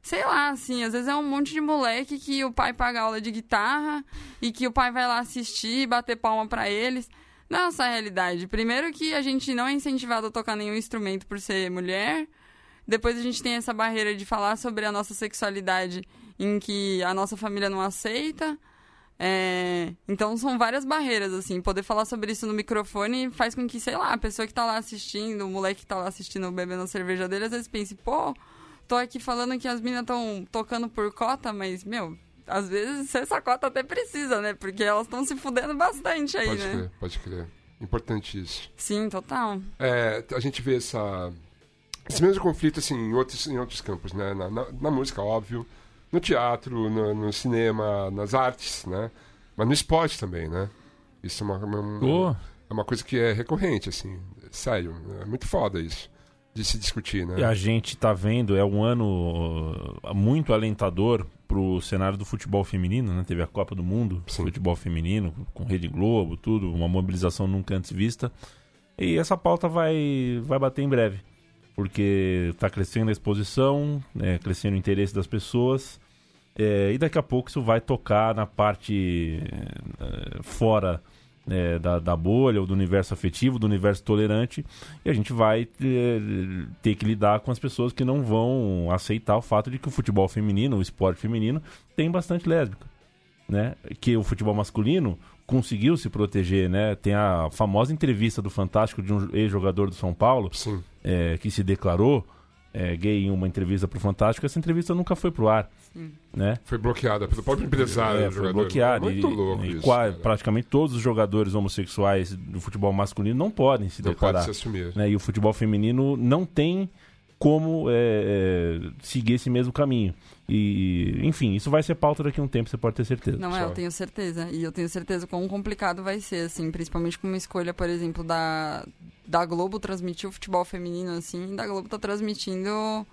sei lá, assim, às vezes é um monte de moleque que o pai paga aula de guitarra e que o pai vai lá assistir e bater palma pra eles. Não é essa a realidade. Primeiro que a gente não é incentivado a tocar nenhum instrumento por ser mulher. Depois a gente tem essa barreira de falar sobre a nossa sexualidade em que a nossa família não aceita. É, então são várias barreiras, assim. Poder falar sobre isso no microfone faz com que, sei lá, a pessoa que tá lá assistindo, o moleque que tá lá assistindo, bebendo a cerveja dele, às vezes pense, pô, tô aqui falando que as minas estão tocando por cota, mas, meu, às vezes essa cota até precisa, né? Porque elas estão se fudendo bastante aí, Pode né? crer, pode crer. Importante isso. Sim, total. É, a gente vê essa, esse mesmo conflito assim, em, outros, em outros campos, né? Na, na- na música, óbvio, no teatro, no, no cinema, nas artes, né? Mas no esporte também, né? Isso é uma, uma, Ô, é uma coisa que é recorrente, assim. Sério, é muito foda isso de se discutir, né? E a gente tá vendo, é um ano uh, muito alentador pro cenário do futebol feminino, né? Teve a Copa do Mundo, Sim. futebol feminino, com Rede Globo, tudo, uma mobilização nunca antes vista. E essa pauta vai, vai bater em breve, porque tá crescendo a exposição, né? crescendo o interesse das pessoas, é, e daqui a pouco isso vai tocar na parte é, fora é, da, da bolha, ou do universo afetivo, do universo tolerante, e a gente vai é, ter que lidar com as pessoas que não vão aceitar o fato de que o futebol feminino, o esporte feminino, tem bastante lésbica. Né? Que o futebol masculino conseguiu se proteger, né? Tem a famosa entrevista do Fantástico de um ex-jogador do São Paulo, é, que se declarou é, gay em uma entrevista pro Fantástico. Essa entrevista nunca foi pro ar, né? foi bloqueada pelo próprio empresário É, do foi jogador. bloqueado. Muito e, louco e isso. praticamente todos os jogadores homossexuais do futebol masculino não podem se Não declarar. pode se assumir. né? E o futebol feminino não tem como é, é, seguir esse mesmo caminho. E, enfim, isso vai ser pauta daqui a um tempo, você pode ter certeza. Não é, eu tenho certeza. E eu tenho certeza quão complicado vai ser, assim, principalmente com uma escolha, por exemplo, da, da Globo transmitir o futebol feminino, assim, e da Globo tá transmitindo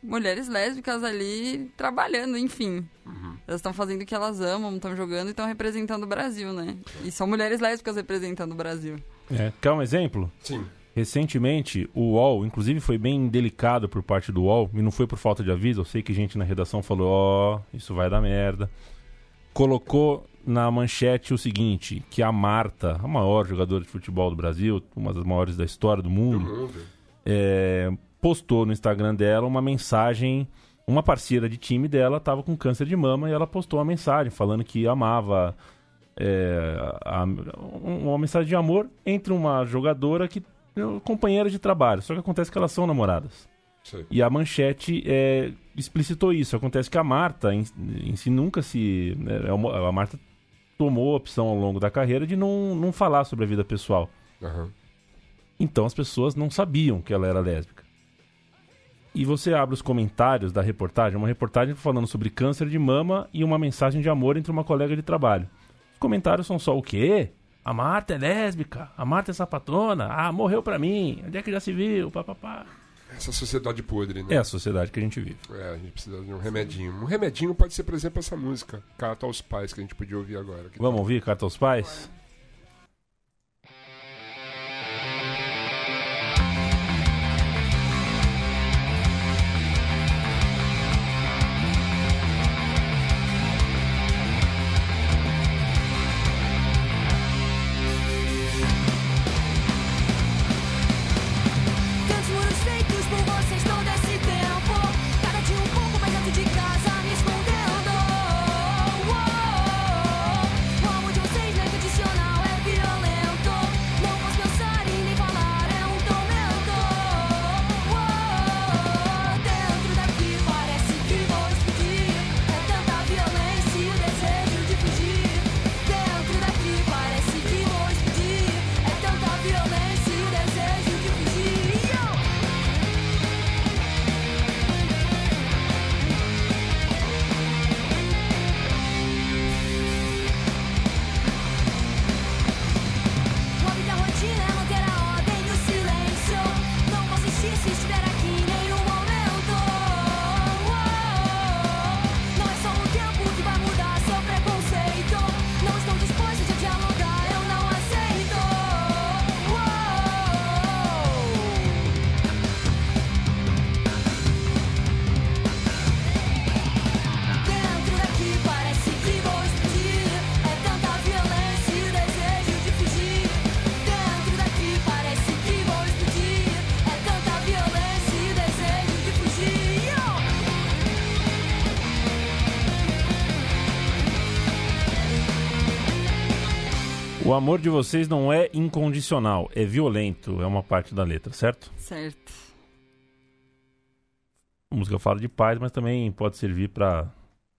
mulheres lésbicas ali trabalhando, enfim. Elas estão fazendo o que elas amam, estão jogando e estão representando o Brasil, né? E são mulheres lésbicas representando o Brasil. É. Quer um exemplo? Sim. Recentemente, o UOL, inclusive foi bem delicado por parte do UOL, e não foi por falta de aviso, eu sei que gente na redação falou, ó, isso vai dar merda. Colocou na manchete o seguinte, que a Marta, a maior jogadora de futebol do Brasil, uma das maiores da história do Do mundo, é, postou no Instagram dela uma mensagem uma parceira de time dela estava com câncer de mama e ela postou uma mensagem falando que amava é, a- um- uma mensagem de amor entre uma jogadora que companheira de trabalho. Só que acontece que elas são namoradas. Sei. E a manchete é, explicitou isso. Acontece que a Marta em, em si nunca se. né, é a Marta tomou a opção ao longo da carreira de não, não falar sobre a vida pessoal. Aham. Então as pessoas não sabiam que ela era lésbica. E você abre os comentários da reportagem, uma reportagem falando sobre câncer de mama e uma mensagem de amor entre uma colega de trabalho. Os comentários são só o quê? A Marta é lésbica, a Marta é sapatona, ah, morreu pra mim, onde é que já se viu, papapá. Essa sociedade podre, né? É a sociedade que a gente vive. É, a gente precisa de um remedinho. Um remedinho pode ser, por exemplo, essa música, Carta aos Pais, que a gente podia ouvir agora. Vamos ouvir Carta aos Pais? Amor de vocês não é incondicional, é violento, é uma parte da letra, certo? Certo. A música fala de paz, mas também pode servir para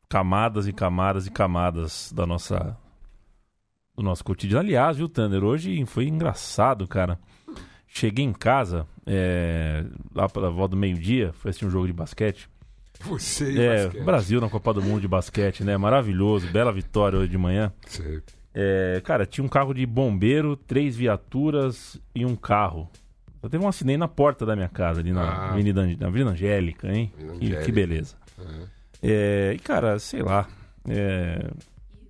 camadas e camadas e camadas da nossa do nosso cotidiano. Aliás, viu, Thunder? Hoje foi engraçado, cara. Cheguei em casa, é, lá pela volta do meio-dia, fui assistir um jogo de basquete. Você e É, basquete. Brasil na Copa do Mundo de basquete, né? Maravilhoso, bela vitória hoje de manhã. Sei. É, cara, tinha um carro de bombeiro, três viaturas e um carro. Só teve um acidente na porta da minha casa, ali na, Ah. Avenida, na Avenida Angélica, hein? Avenida Que, Angélica. que beleza. Aham. É, e, cara, sei lá. É,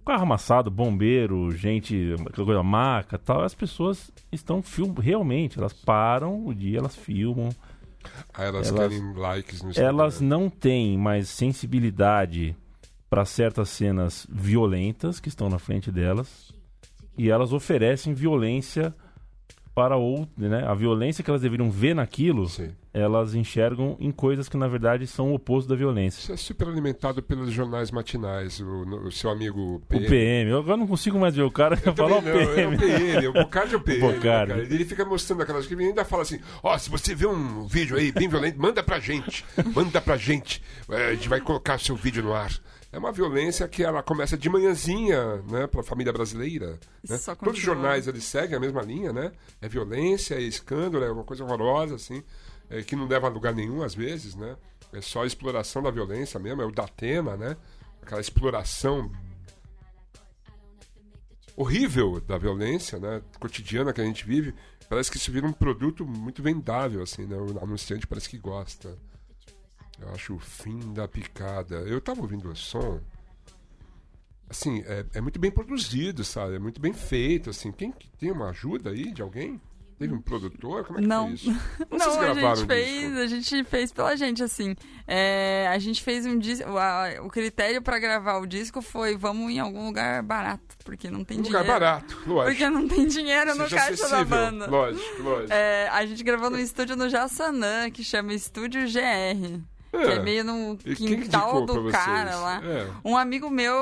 carro amassado, bombeiro, gente, aquela coisa, maca e tal. As pessoas estão filmando, realmente, elas param o dia, elas filmam. Aí elas, Elas- querem likes no Instagram. Elas não têm mais sensibilidade para certas cenas violentas que estão na frente delas. E elas oferecem violência para outro, né? A violência que elas deveriam ver naquilo, Sim. elas enxergam em coisas que na verdade são o oposto da violência. Isso é super alimentado pelos jornais matinais. O, o seu amigo O PM, eu agora não consigo mais ver o cara [LAUGHS] falar também o PM. É o PM, o Bocardi é o [LAUGHS] PM. Bocardi. né? Ele fica mostrando aquelas que ele ainda fala assim: ó, se você vê um vídeo aí bem violento, manda pra gente. Manda pra gente. É, a gente vai colocar seu vídeo no ar. É uma violência que ela começa de manhãzinha, né, pra família brasileira. Né? Todos os jornais eles seguem a mesma linha, né? É violência, é escândalo, é uma coisa horrorosa, assim, é, que não leva a lugar nenhum às vezes, né? É só a exploração da violência mesmo, é o da Atena, né? Aquela exploração horrível da violência, né, cotidiana que a gente vive, parece que isso vira um produto muito vendável, assim, né? O anunciante parece que gosta. Eu acho o fim da picada. Eu tava ouvindo o som, assim, é, é muito bem produzido, sabe? É muito bem feito, assim. Quem que tem uma ajuda aí de alguém? Teve um produtor? Como é que Não. foi isso? [LAUGHS] Como Não, a gente fez, a gente fez pela gente, assim. É, a gente fez um disco. a- O critério pra gravar o disco foi vamos em algum lugar barato, porque não tem Um dinheiro. lugar barato, lógico. Porque não tem dinheiro no Seja caixa da acessível, banda. Lógico, lógico. É, a gente gravou no estúdio no Jassanã, que chama Estúdio GR. Que é meio no quintal do cara lá. É. Um amigo meu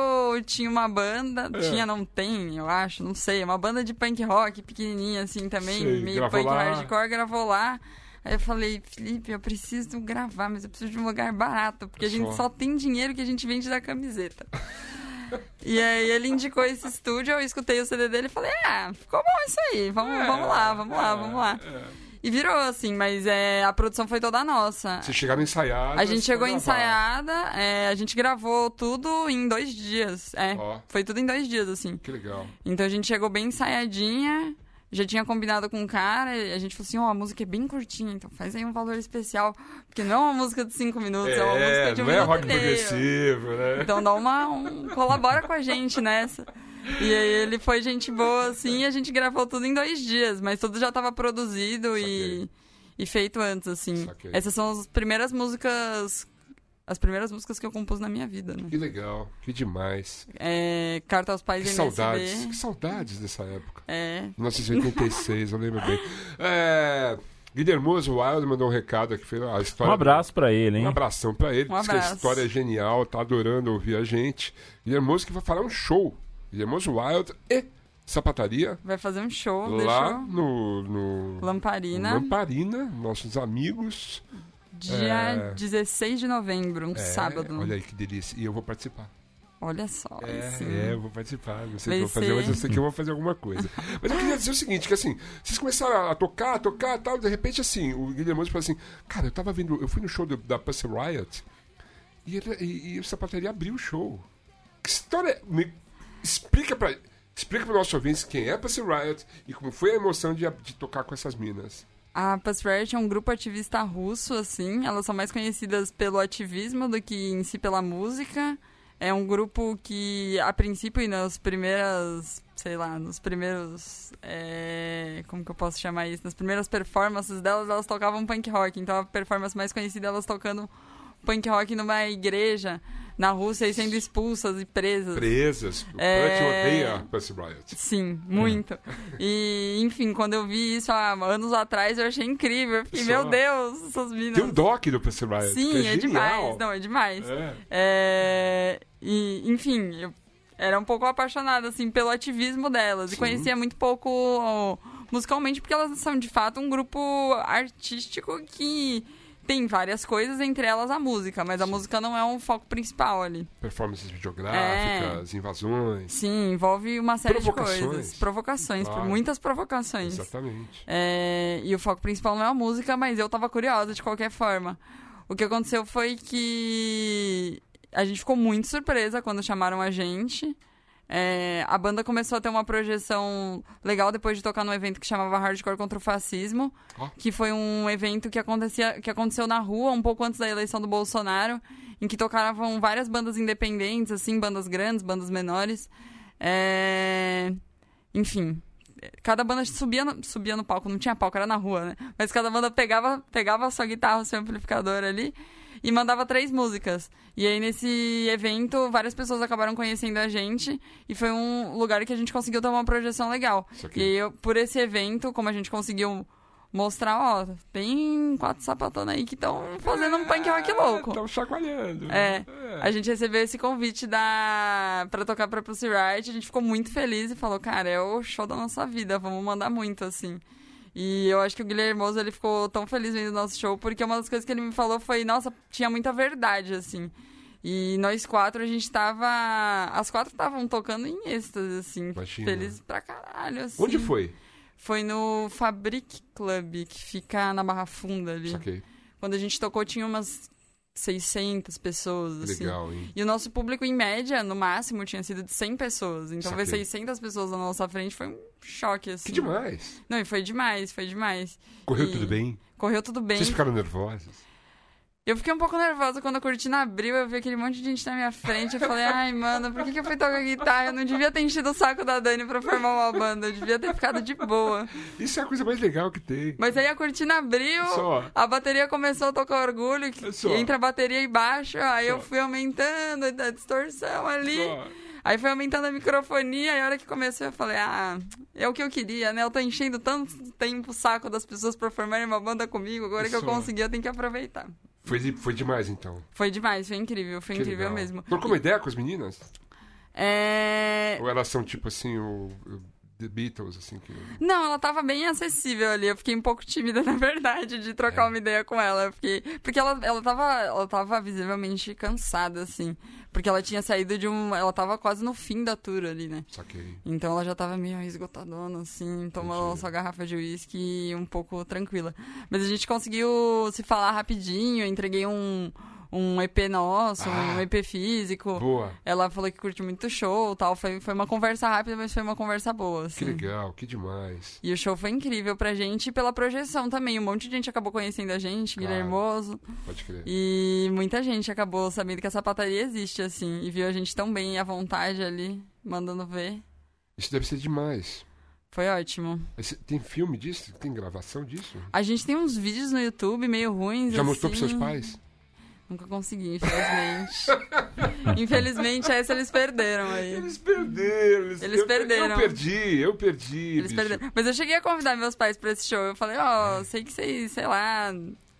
tinha uma banda, É. tinha, não tem, eu acho, não sei, uma banda de punk rock pequenininha assim também, Sei, meio punk lá. hardcore, gravou lá. Aí eu falei, Felipe, eu preciso gravar, mas eu preciso de um lugar barato, porque a gente Só. tem dinheiro que a gente vende da camiseta. [LAUGHS] e aí ele indicou esse estúdio, eu escutei o CD dele e falei, ah, ficou bom isso aí, vamos, É, vamos lá, vamos lá, é, vamos lá. é. E virou assim, mas é, a produção foi toda nossa. Vocês chegaram ensaiados. A gente chegou ensaiada, é, a gente gravou tudo em dois dias. É, Ó. foi tudo em dois dias, assim. Que legal. Então a gente chegou bem ensaiadinha, já tinha combinado com o cara, e a gente falou assim, ó, a música é bem curtinha, então faz aí um valor especial. Porque não é uma música de cinco minutos, é, uma música de um não é rock progressivo, né? Então dá uma. Um, colabora com a gente nessa. E aí ele foi gente boa, assim, e a gente gravou tudo em dois dias, mas tudo já tava produzido e, e feito antes, assim. Saquei. Essas são as primeiras músicas. As primeiras músicas que eu compus na minha vida, né? Que legal, que demais. É, Carta aos Pais Que MSB. saudades, que saudades dessa época. É. 1986, eu lembro bem. É, Guilhermoso Wild mandou um recado aqui, a história. Um abraço pra ele, hein? Um abração pra ele. Um Diz que a história é genial, tá adorando ouvir a gente. Guilhermoso que vai falar um show. Guilhermoso Wild e Sapataria Vai fazer um show, lá deixou. no, no Lamparina, Lamparina, nossos amigos. dia É. 16 de novembro, um É, sábado. Olha aí que delícia. E eu vou participar. Olha só. É, assim. é, eu vou participar. Não sei o que eu vou fazer, mas eu sei que eu vou fazer alguma coisa. Mas eu queria dizer o seguinte, que assim, vocês começaram a tocar, a tocar e tal, de repente assim, o Guilherme falou assim, cara, eu tava vendo, eu fui no show do- da Pussy Riot e, ele, e, e o Sapataria abriu o show. Que história... Me explica pra... Explica para nossos ouvintes quem é Pussy Riot e como foi a emoção de, de tocar com essas minas. A Puss Riot é um grupo ativista russo, assim. Elas são mais conhecidas pelo ativismo do que em si pela música. É um grupo que, a princípio, e nas primeiras, sei lá, nos primeiros. é, como que eu posso chamar isso? Nas primeiras performances delas, elas tocavam punk rock. Então a performance mais conhecida é elas tocando punk rock numa igreja na Rússia e sendo expulsas e presas. Presas. É. Odeia Pussy Riot. Sim, muito. E, enfim, quando eu vi isso há anos atrás, eu achei incrível. Eu fiquei, meu Deus, essas minas. Tem um doc do Pussy Riot. Sim, é, é, demais. Não, é demais. É. É, E, enfim, eu era um pouco apaixonada, assim, pelo ativismo delas. Sim. E conhecia muito pouco musicalmente, porque elas são, de fato, um grupo artístico que tem várias coisas, entre elas a música. Mas a música não é um foco principal ali. Performances videográficas, invasões. Sim, envolve uma série de coisas. Provocações, Claro. muitas provocações. Exatamente. É, e o foco principal não é a música, mas eu tava curiosa de qualquer forma. O que aconteceu foi que a gente ficou muito surpresa quando chamaram a gente. É, a banda começou a ter uma projeção legal depois de tocar num evento que chamava Hardcore contra o Fascismo, Ó. que foi um evento que, acontecia, que aconteceu na rua um pouco antes da eleição do Bolsonaro, em que tocavam várias bandas independentes, assim, bandas grandes, bandas menores. É, Enfim, cada banda subia no, subia no palco, não tinha palco, era na rua, né? Mas cada banda pegava, pegava a sua guitarra, o seu amplificador ali e mandava três músicas. E aí nesse evento, várias pessoas acabaram conhecendo a gente e foi um lugar que a gente conseguiu ter uma projeção legal. E aí, eu, por esse evento, como a gente conseguiu mostrar, ó, tem quatro sapatonas aí que estão fazendo um punk rock louco. Estão chacoalhando. É, a gente recebeu esse convite da... pra tocar pra Pussy Riot, a gente ficou muito feliz e falou, cara, é o show da nossa vida, vamos mandar muito, assim. E eu acho que o Guilhermoso, ele ficou tão feliz vendo o nosso show, porque uma das coisas que ele me falou foi, nossa, tinha muita verdade, assim. E nós quatro, a gente tava... As quatro estavam tocando em êxtase, assim, Imagina. felizes pra caralho, assim. Onde foi? Foi no Fabric Club, que fica na Barra Funda ali. Saquei. Quando a gente tocou, tinha umas 600 pessoas, assim. Legal, hein? E o nosso público, em média, no máximo, tinha sido de 100 pessoas. Então ver Saquei. 600 pessoas na nossa frente foi um choque, assim. Que demais. Não, e foi demais, foi demais. Correu E tudo bem? Correu tudo bem. Vocês ficaram nervosos? Eu fiquei um pouco nervosa quando a cortina abriu, eu vi aquele monte de gente na minha frente. Eu falei, ai, mano, por que, que eu fui tocar guitarra? Eu não devia ter enchido o saco da Dani pra formar uma banda. Eu devia ter ficado de boa. Isso é a coisa mais legal que tem. Mas aí a cortina abriu, Só. a bateria começou a tocar orgulho, que entra a bateria e baixo, aí eu Só. fui aumentando a distorção ali. Só. Aí foi aumentando a microfonia, e a hora que começou eu falei, ah, é o que eu queria, né? Eu tô enchendo tanto tempo o saco das pessoas pra formarem uma banda comigo, agora que eu consegui, eu tenho que aproveitar. Foi, de- foi demais, então. Foi demais, foi incrível, foi Que incrível legal. mesmo. Trocou uma ideia com as meninas? É... Ou elas são tipo assim, o, o The Beatles, assim, que... Não, ela tava bem acessível ali. Eu fiquei um pouco tímida, [LAUGHS] na verdade, de trocar É. uma ideia com ela. Fiquei... Porque ela, ela, tava, ela tava visivelmente cansada, assim. Porque ela tinha saído de um. Ela tava quase no fim da tour ali, né? Saquei. Então ela já tava meio esgotadona, assim, tomando Entendi. sua garrafa de uísque um pouco tranquila. Mas a gente conseguiu se falar rapidinho, entreguei um, um EP nosso, um Ah. EP físico. Boa. Ela falou que curte muito o show tal. Foi, foi uma conversa rápida, mas foi uma conversa boa, Que assim. legal, que demais. E o show foi incrível pra gente e pela projeção também. Um monte de gente acabou conhecendo a gente, Claro. Guilhermoso. Pode crer. E muita gente acabou sabendo que essa pataria existe, assim. E viu a gente tão bem à vontade ali, mandando ver. Isso deve ser demais. Foi ótimo. Tem filme disso? Tem gravação disso? A gente tem uns vídeos no YouTube meio ruins. Já assim. mostrou pros seus pais? Nunca consegui, infelizmente. [LAUGHS] infelizmente, essa eles perderam aí. Eles perderam. Eles, Eles eu, perderam. Eu perdi, eu perdi. Eles bicho. perderam. Mas eu cheguei a convidar meus pais pra esse show. Eu falei, ó, sei que vocês, sei lá,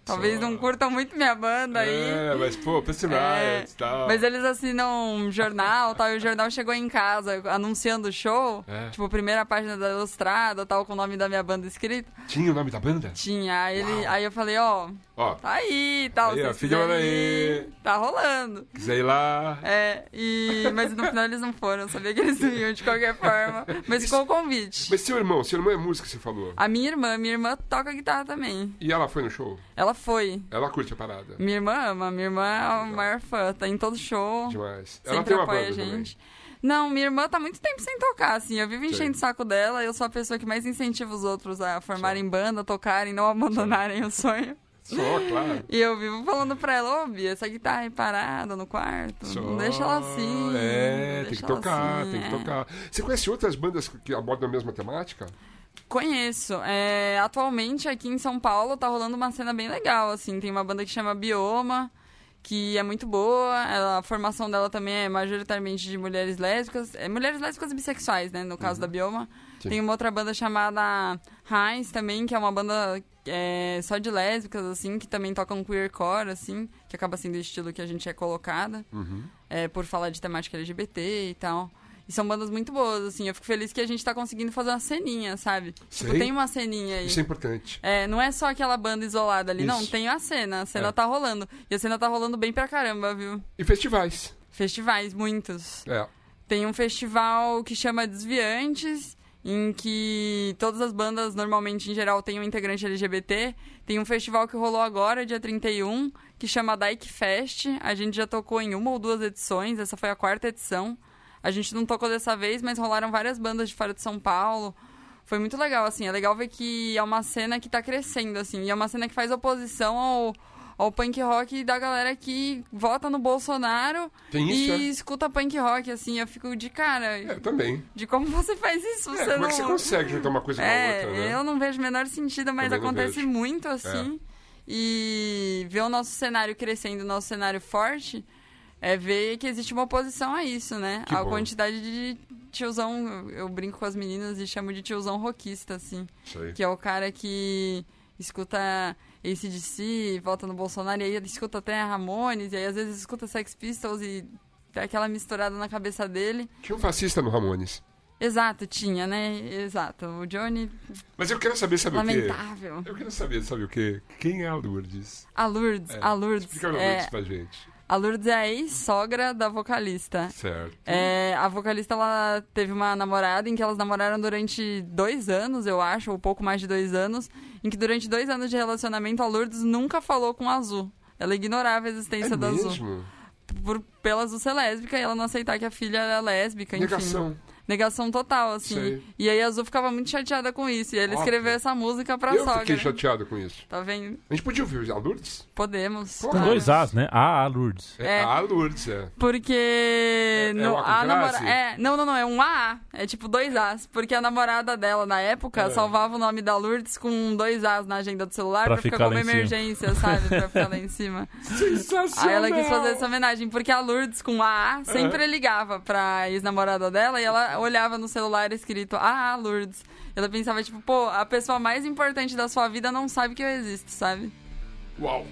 talvez não curtam muito minha banda aí. É, mas pô, Pussy É, Riot e tal. Mas eles assinam um jornal tal, e o jornal chegou em casa anunciando o show. É. Tipo, primeira página da Ilustrada, tal, com o nome da minha banda escrito. Tinha o nome da banda? Tinha. Aí, ele, aí eu falei, ó, Ó, tá aí tal. Aí, ó, quiser olha aí. Tá rolando. quiser ir lá. É, e... mas no final eles não foram, eu sabia que eles não iam de qualquer forma. Mas ficou o convite. Mas seu irmão, seu irmão é música, você falou. A minha irmã, minha irmã toca guitarra também. E ela foi no show? Ela foi. Ela curte a parada. Minha irmã ama, minha irmã é a maior fã, tá em todo show. Demais. Ela Sempre tem uma apoia banda a também. gente. Não, minha irmã tá muito tempo sem tocar, assim. Eu vivo enchendo o saco dela, eu sou a pessoa que mais incentiva os outros a formarem banda, tocarem, não abandonarem o sonho. Só, claro. [LAUGHS] E eu vivo falando pra ela, ô Bia, essa guitarra aí parada no quarto, Só. não deixa ela assim. É, tem que tocar, assim, tem que é. tocar. Você conhece outras bandas que abordam a mesma temática? Conheço. É, atualmente aqui em São Paulo tá rolando uma cena bem legal, assim. Tem uma banda que chama Bioma, que é muito boa. Ela- a formação dela também é majoritariamente de mulheres lésbicas. É, mulheres lésbicas e bissexuais, né? No caso da Bioma. Uhum. Sim. Tem uma outra banda chamada Heinz também, que é uma banda é, só de lésbicas, assim, que também tocam queercore, assim, que acaba sendo o estilo que a gente é colocada, Uhum. é, por falar de temática LGBT e tal. E são bandas muito boas, assim. Eu fico feliz que a gente tá conseguindo fazer uma ceninha, sabe? Tipo, Sei. tem uma ceninha aí. Isso é importante. É, não é só aquela banda isolada ali, não. Isso. Tem a cena. A cena É. tá rolando. E a cena tá rolando bem pra caramba, viu? E festivais. Festivais, muitos. É. Tem um festival que chama Desviantes, em que todas as bandas, normalmente, em geral, têm um integrante LGBT. Tem um festival que rolou agora, dia 31, que chama Dyke Fest. A gente já tocou em uma ou duas edições, essa foi a quarta edição. A gente não tocou dessa vez, mas rolaram várias bandas de fora de São Paulo. Foi muito legal, assim. É legal ver que é uma cena que tá crescendo, assim. E é uma cena que faz oposição ao, ao punk rock da galera que vota no Bolsonaro Tem isso, e é? escuta punk rock, assim. Eu fico de cara É, também. de como você faz isso. É, Você como não... é que você consegue juntar uma coisa com a É, outra, né? eu não vejo o menor sentido, mas Também acontece. É. muito assim. E ver o nosso cenário crescendo, o nosso cenário forte, é ver que existe uma oposição a isso, né? Que a bom. quantidade de tiozão, eu- brinco com as meninas e chamo de tiozão rockista, assim. Isso aí. Que é o cara que escuta ACDC, vota no Bolsonaro, e aí ele escuta até Ramones, e aí às vezes escuta Sex Pistols e tem aquela misturada na cabeça dele. Tinha um fascista no Ramones. Exato, tinha, né? Exato. O Johnny, Mas eu quero saber, sabe o quê? lamentável. Eu quero saber, sabe o quê? Quem é a Lourdes? A Lourdes, É, a Lourdes. Explica a é, Lourdes pra gente. A Lourdes é a ex-sogra da vocalista. Certo. É, a vocalista ela teve uma namorada em que elas namoraram durante dois anos, eu acho, ou pouco mais de dois anos, em que durante dois anos de relacionamento a Lourdes nunca falou com a Azul. Ela ignorava a existência É da Azul. mesmo? Por, pela Azul ser lésbica e ela não aceitar que a filha era lésbica, enfim. Negação. Negação total, assim. Sei. E aí a Azul ficava muito chateada com isso. E ele Óbvio. escreveu essa música pra eu sogra. fiquei chateado com isso. Tá vendo? A gente podia ouvir a Lourdes? Podemos. Com claro. dois As, né? A, A, Lourdes. É, É. a Lourdes, é. Porque é no, o A a namora... é, não, não, não, é um AA, é tipo dois As, porque a namorada dela na época É. salvava o nome da Lourdes com dois As na agenda do celular Pra pra, ficar ficar como emergência, sabe? Pra ficar lá em [LAUGHS] cima. Sensacional! Aí ela quis fazer essa homenagem, porque a Lourdes com AA sempre ligava pra ex-namorada dela e ela olhava no celular escrito AA Lourdes. Ela pensava, tipo, pô, a pessoa mais importante da sua vida não sabe que eu existo, sabe? Uau!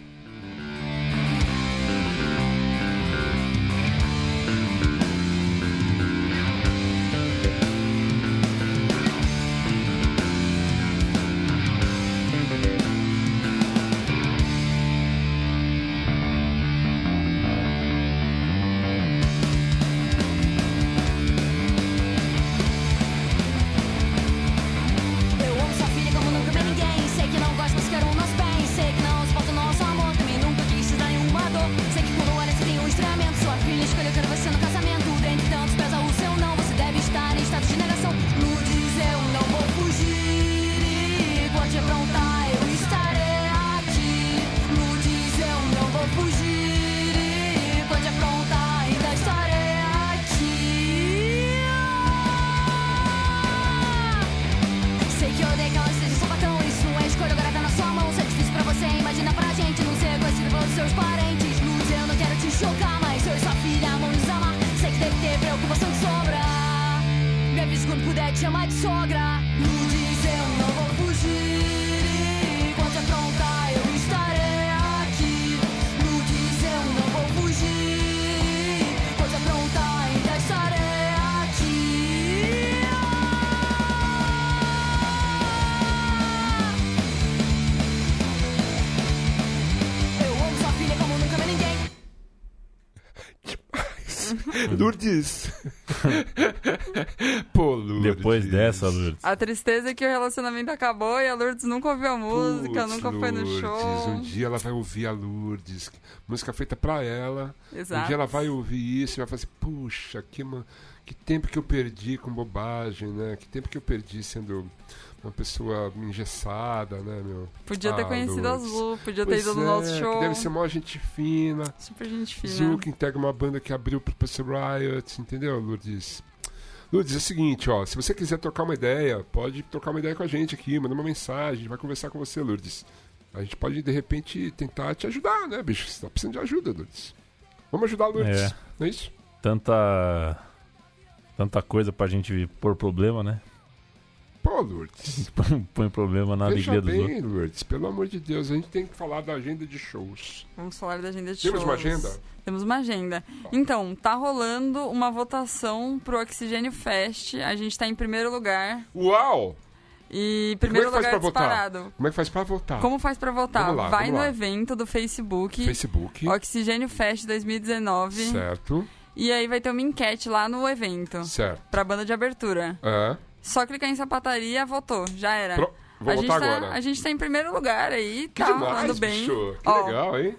Lourdes. Pô, Lourdes. Depois dessa, Lourdes. A tristeza é que o relacionamento acabou e a Lourdes nunca ouviu a música, Putz, nunca foi no show. Um dia ela vai ouvir a Lourdes, música feita pra ela. Um Exato. dia ela vai ouvir isso e vai falar assim, puxa, que, ma- que tempo que eu perdi com bobagem, né? Que tempo que eu perdi sendo uma pessoa engessada, né, meu? Podia ter Ah, conhecido a Lourdes. Zulu, podia ter Pois ido no é, nosso que show. Deve ser maior gente fina. Super gente fina. Zu, que integra uma banda que abriu pro Pussy Riot, entendeu, Lourdes? Lourdes, é o seguinte, ó, se você quiser trocar uma ideia, pode trocar uma ideia com a gente aqui, manda uma mensagem, a gente vai conversar com você, Lourdes. A gente pode, de repente, tentar te ajudar, né, bicho? Você tá precisando de ajuda, Lourdes. Vamos ajudar a Lourdes, É. não é isso? Tanta. Tanta coisa pra gente pôr problema, né? Pô, Lourdes. [LAUGHS] Põe problema na Veja alegria dos outros. bem, Lourdes, pelo amor de Deus, a gente tem que falar da agenda de shows. Vamos falar da agenda de Temos uma shows. agenda? Temos uma agenda. Então, tá rolando uma votação pro Oxigênio Fest. A gente tá em primeiro lugar. Uau! E primeiro Como é que faz lugar pra votar? disparado. Como é que faz pra votar? Como faz pra votar? Vamos lá, Vai vamos no lá. evento do Facebook, Facebook, Oxigênio Fest 2019. certo, E aí vai ter uma enquete lá no evento. certo. Pra banda de abertura. É. Só clicar em sapataria, votou. Já era. Pro- Vou a, gente tá, agora. a gente tá em primeiro lugar aí, Que tá demais, rolando bem. bicho. Que Ó, legal, hein?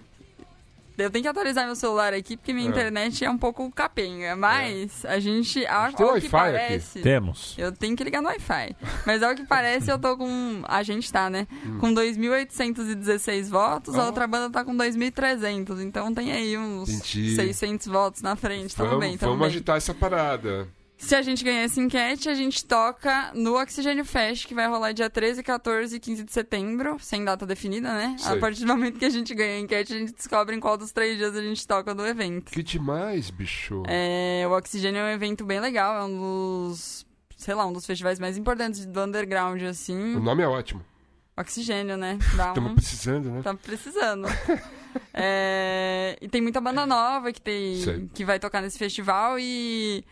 Eu tenho que atualizar meu celular aqui, porque minha É. internet é um pouco capenga. Mas a gente. Ao, tem ao que Wi-Fi aqui. parece. Temos. Eu tenho que ligar no Wi-Fi. Mas ao que parece, eu tô com. A gente tá, né? Com 2.816 votos, a Hum. Ó. outra banda tá com 2.300. Então tem aí uns Entendi. 600 votos na frente. Vamos tamo vamos bem. agitar essa parada. Se a gente ganhar essa enquete, a gente toca no Oxigênio Fest, que vai rolar dia 13, 14 e 15 de setembro, sem data definida, né? Sei. A partir do momento que a gente ganha a enquete, a gente descobre em qual dos três dias a gente toca no evento. Que demais, bicho. É, o Oxigênio é um evento bem legal, é um dos, sei lá, um dos festivais mais importantes do underground, O assim. nome é ótimo. Oxigênio, né? [LAUGHS] Estamos um... precisando, né? Tá precisando. [LAUGHS] É, E tem muita banda nova que, tem, Sei. que vai tocar nesse festival e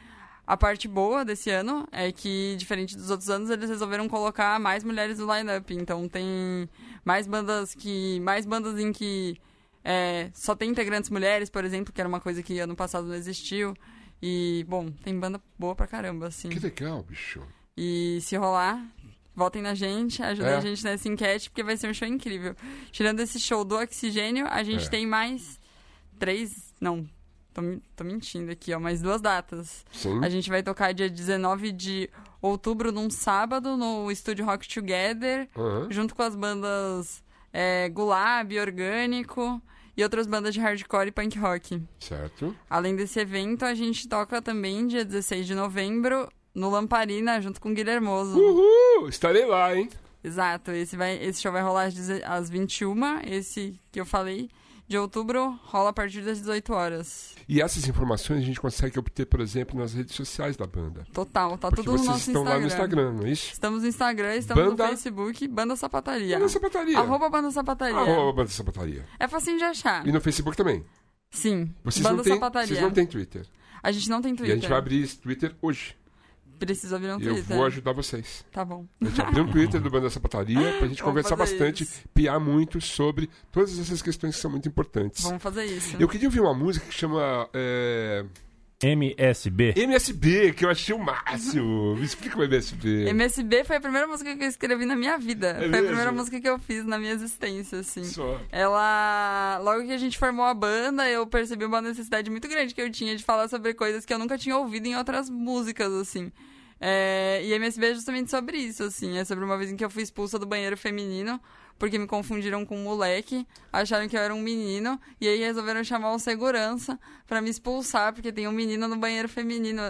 a parte boa desse ano é que, diferente dos outros anos, eles resolveram colocar mais mulheres no line-up. Então tem mais bandas que. Mais bandas em que é, só tem integrantes mulheres, por exemplo, que era uma coisa que ano passado não existiu. E, bom, tem banda boa pra caramba, assim. Que legal, bicho. E se rolar, votem na gente, ajudem É. a gente nessa enquete, porque vai ser um show incrível. Tirando esse show do Oxigênio, a gente É. tem mais três. Não, tô, tô mentindo aqui, ó, mais duas datas. Sim. A gente vai tocar dia 19 de outubro, num sábado, no Estúdio Rock Together, Aham. junto com as bandas é, Gulab, Orgânico e outras bandas de hardcore e punk rock. Certo. Além desse evento, a gente toca também dia 16 de novembro no Lamparina, junto com o Guilhermoso. Uhul! Estarei lá, hein? Exato, esse, vai, esse show vai rolar às, às 21, esse que eu falei. De outubro rola a partir das 18 horas. E essas informações a gente consegue obter, por exemplo, nas redes sociais da banda. Total, tá Porque tudo no vocês nosso estão Instagram. lá no Instagram, não é isso? Estamos no Instagram, estamos Banda- no Facebook, Banda Sapataria. Banda Sapataria. Arroba Banda Sapataria. Arroba Banda Sapataria. É facinho de achar. E no Facebook também. Sim, Vocês Banda não, têm, Sapataria. vocês não têm Twitter. A gente não tem E Twitter. a gente vai abrir esse Twitter hoje. Precisa abrir um E eu Twitter. vou ajudar vocês. Tá bom. A gente abriu um Twitter do Banda Sapataria pra gente [LAUGHS] Vamos conversar bastante, isso. piar muito sobre todas essas questões que são muito importantes. Vamos fazer isso. Eu queria ouvir uma música que chama é, MSB. MSB, que eu achei o máximo. Me explica o MSB. MSB foi a primeira música que eu escrevi na minha vida. foi É mesmo? a primeira música que eu fiz na minha existência, assim. Só. Ela. Logo que a gente formou a banda, eu percebi uma necessidade muito grande que eu tinha de falar sobre coisas que eu nunca tinha ouvido em outras músicas, assim. É, E MSB é justamente sobre isso, assim. É sobre uma vez em que eu fui expulsa do banheiro feminino, porque me confundiram com um moleque, acharam que eu era um menino, e aí resolveram chamar um segurança pra me expulsar, porque tem um menino no banheiro feminino.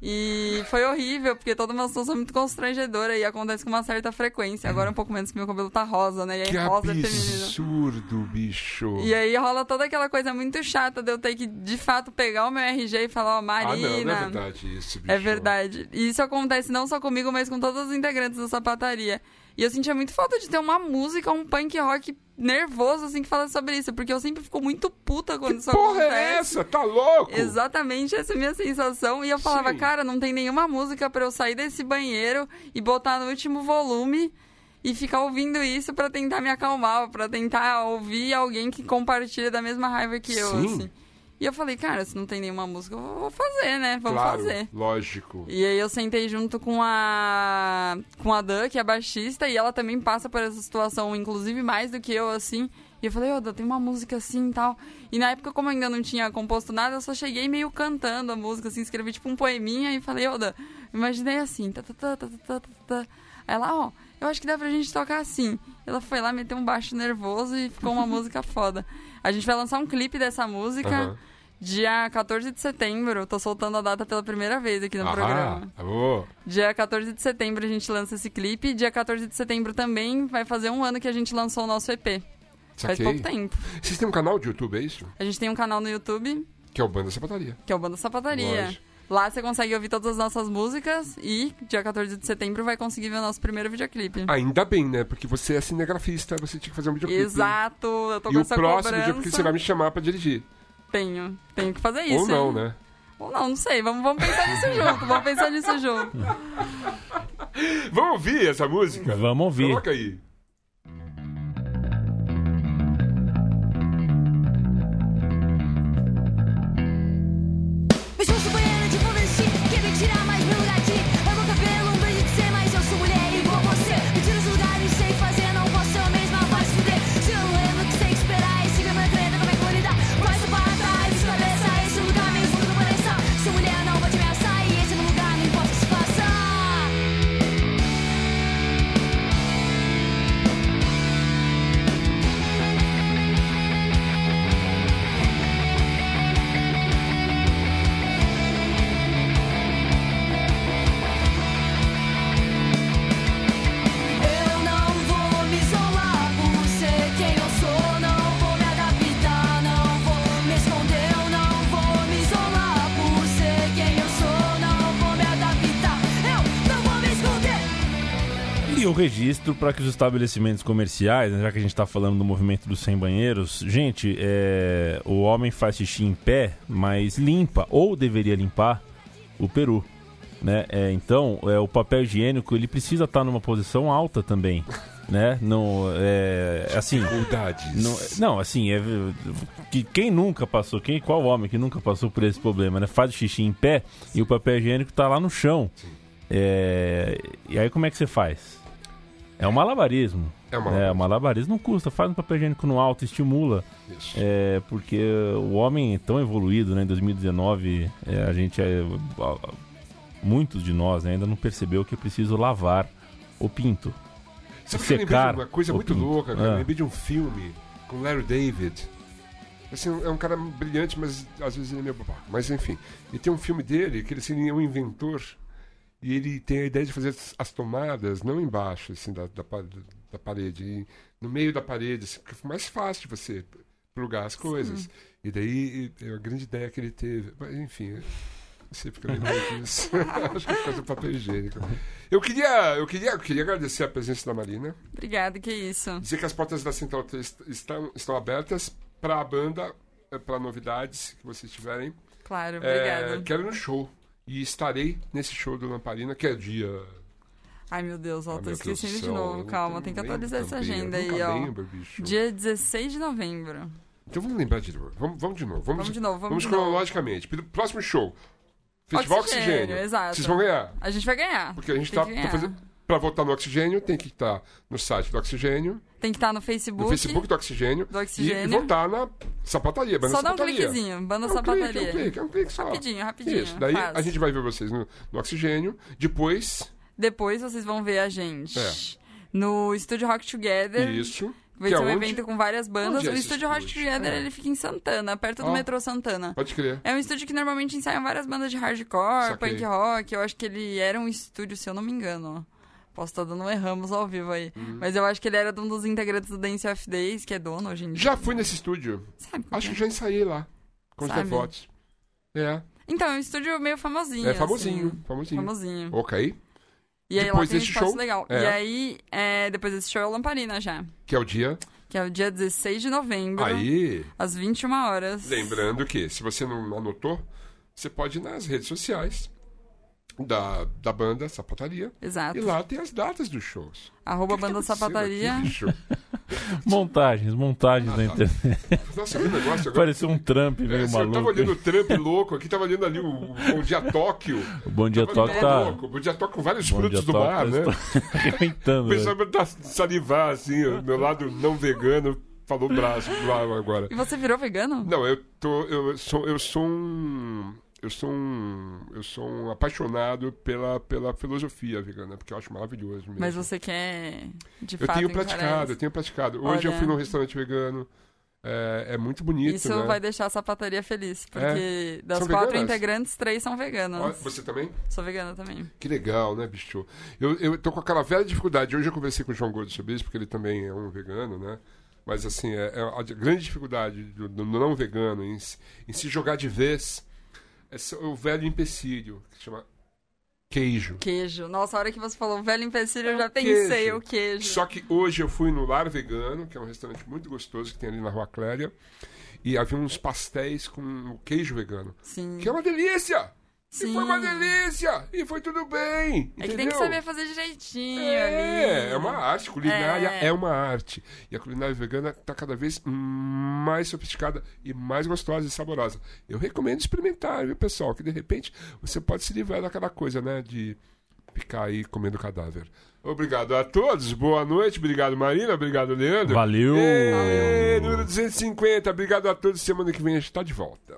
E foi horrível, porque toda uma situação muito constrangedora e acontece com uma certa frequência. Agora um pouco menos que meu cabelo tá rosa, né? E aí Que rosa é feminino. absurdo, bicho. E aí rola toda aquela coisa muito chata de eu ter que, de fato, pegar o meu RG e falar, ó, ah, Marina. não, não é verdade isso, bicho. É verdade. E isso acontece não só comigo, mas com todos os integrantes da sapataria. E eu sentia muito falta de ter uma música, um punk rock nervoso, assim, que fala sobre isso. Porque eu sempre fico muito puta quando Que isso porra acontece. é essa? Tá louco? Exatamente essa é a minha sensação. E eu falava, Sim. cara, não tem nenhuma música pra eu sair desse banheiro e botar no último volume e ficar ouvindo isso pra tentar me acalmar, pra tentar ouvir alguém que compartilha da mesma raiva que eu, Sim. assim. E eu falei, cara, se não tem nenhuma música, eu vou fazer, né? Vamos claro, fazer. lógico. E aí eu sentei junto com a com a Dan, que é baixista, e ela também passa por essa situação, inclusive mais do que eu, assim. E eu falei, ô, Dan, tem uma música assim e tal. E na época, como eu ainda não tinha composto nada, eu só cheguei meio cantando a música, assim, escrevi tipo um poeminha e falei, ô, Dan, imaginei assim, tá, tá, tá, tá, tá, tá, tá. Aí ela, ó, eu acho que dá pra gente tocar assim. Ela foi lá, meteu um baixo nervoso e ficou uma [LAUGHS] música foda. A gente vai lançar um clipe dessa música. Dia 14 de setembro, tô soltando a data pela primeira vez aqui no Ah, programa. ô, Dia 14 de setembro a gente lança esse clipe. Dia 14 de setembro também vai fazer um ano que a gente lançou o nosso EP. Faz saquei. pouco tempo. Vocês têm um canal de YouTube, é isso? A gente tem um canal no YouTube, Que é o Banda Sapataria. que é o Banda Sapataria. Lógico. Lá você consegue ouvir todas as nossas músicas e dia 14 de setembro vai conseguir ver o nosso primeiro videoclipe. Ainda bem, né? Porque você é cinegrafista, você tinha que fazer um videoclipe. Exato, eu tô E com o essa próximo cobrança. videoclipe você vai me chamar pra dirigir. Tenho, tenho que fazer isso. Ou não, hein? né? Ou não, não sei. Vamos, vamos pensar nisso [LAUGHS] junto, vamos pensar nisso junto. Vamos ouvir essa música? Vamos ouvir. Coloca aí. Registro para que os estabelecimentos comerciais, né, já que a gente está falando do movimento dos sem banheiros, gente, é, o homem faz xixi em pé, mas limpa, ou deveria limpar, o peru. Né? É, então, é, o papel higiênico ele precisa estar numa posição alta também. Né? Não, é, assim, não, não, assim, é, que quem nunca passou, quem, qual homem que nunca passou por esse problema, né? Faz o xixi em pé e o papel higiênico tá lá no chão. É, e aí como é que você faz? É um malabarismo. É uma É, malabarismo não custa, faz um papel higiênico no alto, estimula. Isso. É, porque o homem é tão evoluído, né? Em 2019, é, a gente é, muitos de nós né, ainda não percebeu que é preciso lavar o pinto. Sabe que eu lembrei de secar uma coisa muito pinto. louca, cara? Ah. Eu lembrei de um filme com Larry David. Assim, é um cara brilhante, mas às vezes ele é meio babaca. Mas enfim, e tem um filme dele que ele é um inventor e ele tem a ideia de fazer as, as tomadas não embaixo assim, da, da, da parede, e no meio da parede, assim, porque fica mais fácil de você plugar as coisas. E daí é a grande ideia que ele teve. Mas, enfim, você fica lembrando disso. [LAUGHS] [LAUGHS] Acho que faz o papel higiênico. Eu queria, eu, queria, eu queria agradecer a presença da Marina. Obrigada, que isso. Dizer que as portas da Central 3 estão, estão abertas para a banda, para novidades que vocês tiverem. Claro, É, obrigada. quero ir no show. E estarei nesse show do Lamparina, que é dia. Ai, meu Deus, ó, Ah, tô esquecendo de novo. Calma, tem que atualizar essa agenda aí, ó. lembro, bicho. Dia 16 de novembro. Então vamos lembrar de novo. Vamos, vamos de novo. Vamos, Vamos de novo, vamos de cronologicamente. Pelo Próximo show. Festival Oxigênio, Oxigênio. exato. Vocês vão ganhar. A gente vai ganhar. Porque a gente Tem tá, tá fazendo. Pra votar no Oxigênio, tem que estar no site do Oxigênio, Tem que estar no Facebook. no Facebook do Oxigênio, do e, Oxigênio. e votar na sapataria, banda Só dá um sapataria. cliquezinho, banda É um sapataria. clique, é um clique, é um clique só. Rapidinho, rapidinho, Isso, daí fácil. a gente vai ver vocês no, no Oxigênio. Depois, Depois vocês vão ver a gente É. no Estúdio Rock Together. isso. Vai ser é um onde? evento com várias bandas. É o Estúdio Rock estúdio? Together É. ele fica em Santana, perto do Ó. metrô Santana. Pode crer. É um estúdio que normalmente ensaiam várias bandas de hardcore, Saquei. punk rock. Eu acho que ele era um estúdio, se eu não me engano. Posso estar dando um erramos ao vivo aí. Uhum. Mas eu acho que ele era um dos integrantes do Dance of Days, que é dono hoje em dia. Já fui nesse estúdio. Sabe Acho que que é? já ensaiei lá. Com os Sabe? devotos. É. Então, é um estúdio meio famosinho. É famosinho. assim. Famosinho. Famosinho. Ok. E aí Depois lá tem desse show, legal. é. E aí, é, depois desse show é o Lamparina já. Que é o dia. Que é o dia 16 de novembro, Aí. às 21 horas. Lembrando que, se você não anotou, você pode ir nas redes sociais da, da banda Sapataria. Exato. E lá tem as datas dos shows. Arroba que que Banda tá acontecendo Sapataria. [LAUGHS] Montagens, montagens na internet. Nossa, que negócio agora. Pareceu um Trump É, meio assim, eu tava maluco. olhando o Trump louco aqui, tava olhando ali o, o Bom Dia Tóquio. O Bom Dia olhando tá. louco. O Bom Dia Tóquio com vários Bom frutos do mar, né? Tá arrebentando. O né? pessoal tá salivar, assim, o meu lado não vegano falou braço agora. E você virou vegano? Não, eu tô. Eu sou, eu sou um. Eu sou um. Eu sou um apaixonado pela, pela filosofia vegana, porque eu acho maravilhoso mesmo. Mas você quer, de eu fato, tenho praticado, eu tenho praticado. Hoje eu Olha. fui num restaurante vegano. É, é muito bonito. Isso né? vai deixar a sapataria feliz, porque das São quatro veganas? integrantes, três são veganas. Você também? Sou vegana também. Que legal, né, bicho? Eu, eu tô com aquela velha dificuldade. Hoje eu conversei com o João Gordo sobre isso, porque ele também é um vegano, né? Mas, assim, é, é a grande dificuldade do, do não vegano em, em se jogar de vez é o velho empecilho, que se chama queijo. Queijo. Nossa, a hora que você falou velho empecilho, eu É já o pensei queijo. o queijo. Só que hoje eu fui no Lar Vegano, que é um restaurante muito gostoso que tem ali na Rua Clélia, e havia uns pastéis com o queijo vegano, Sim. que é uma delícia! E Sim. foi uma delícia! E foi tudo bem! É que tem que saber fazer direitinho É, ali. é uma arte. Culinária é. É. uma arte. E a culinária vegana está cada vez mais sofisticada e mais gostosa e saborosa. Eu recomendo experimentar, viu, pessoal? Que de repente você pode se livrar daquela coisa, né? De ficar aí comendo cadáver. Obrigado a todos, boa noite. Obrigado, Marina. Obrigado, Leandro. Valeu! Ê, número 250. Obrigado a todos. Semana que vem a gente está de volta.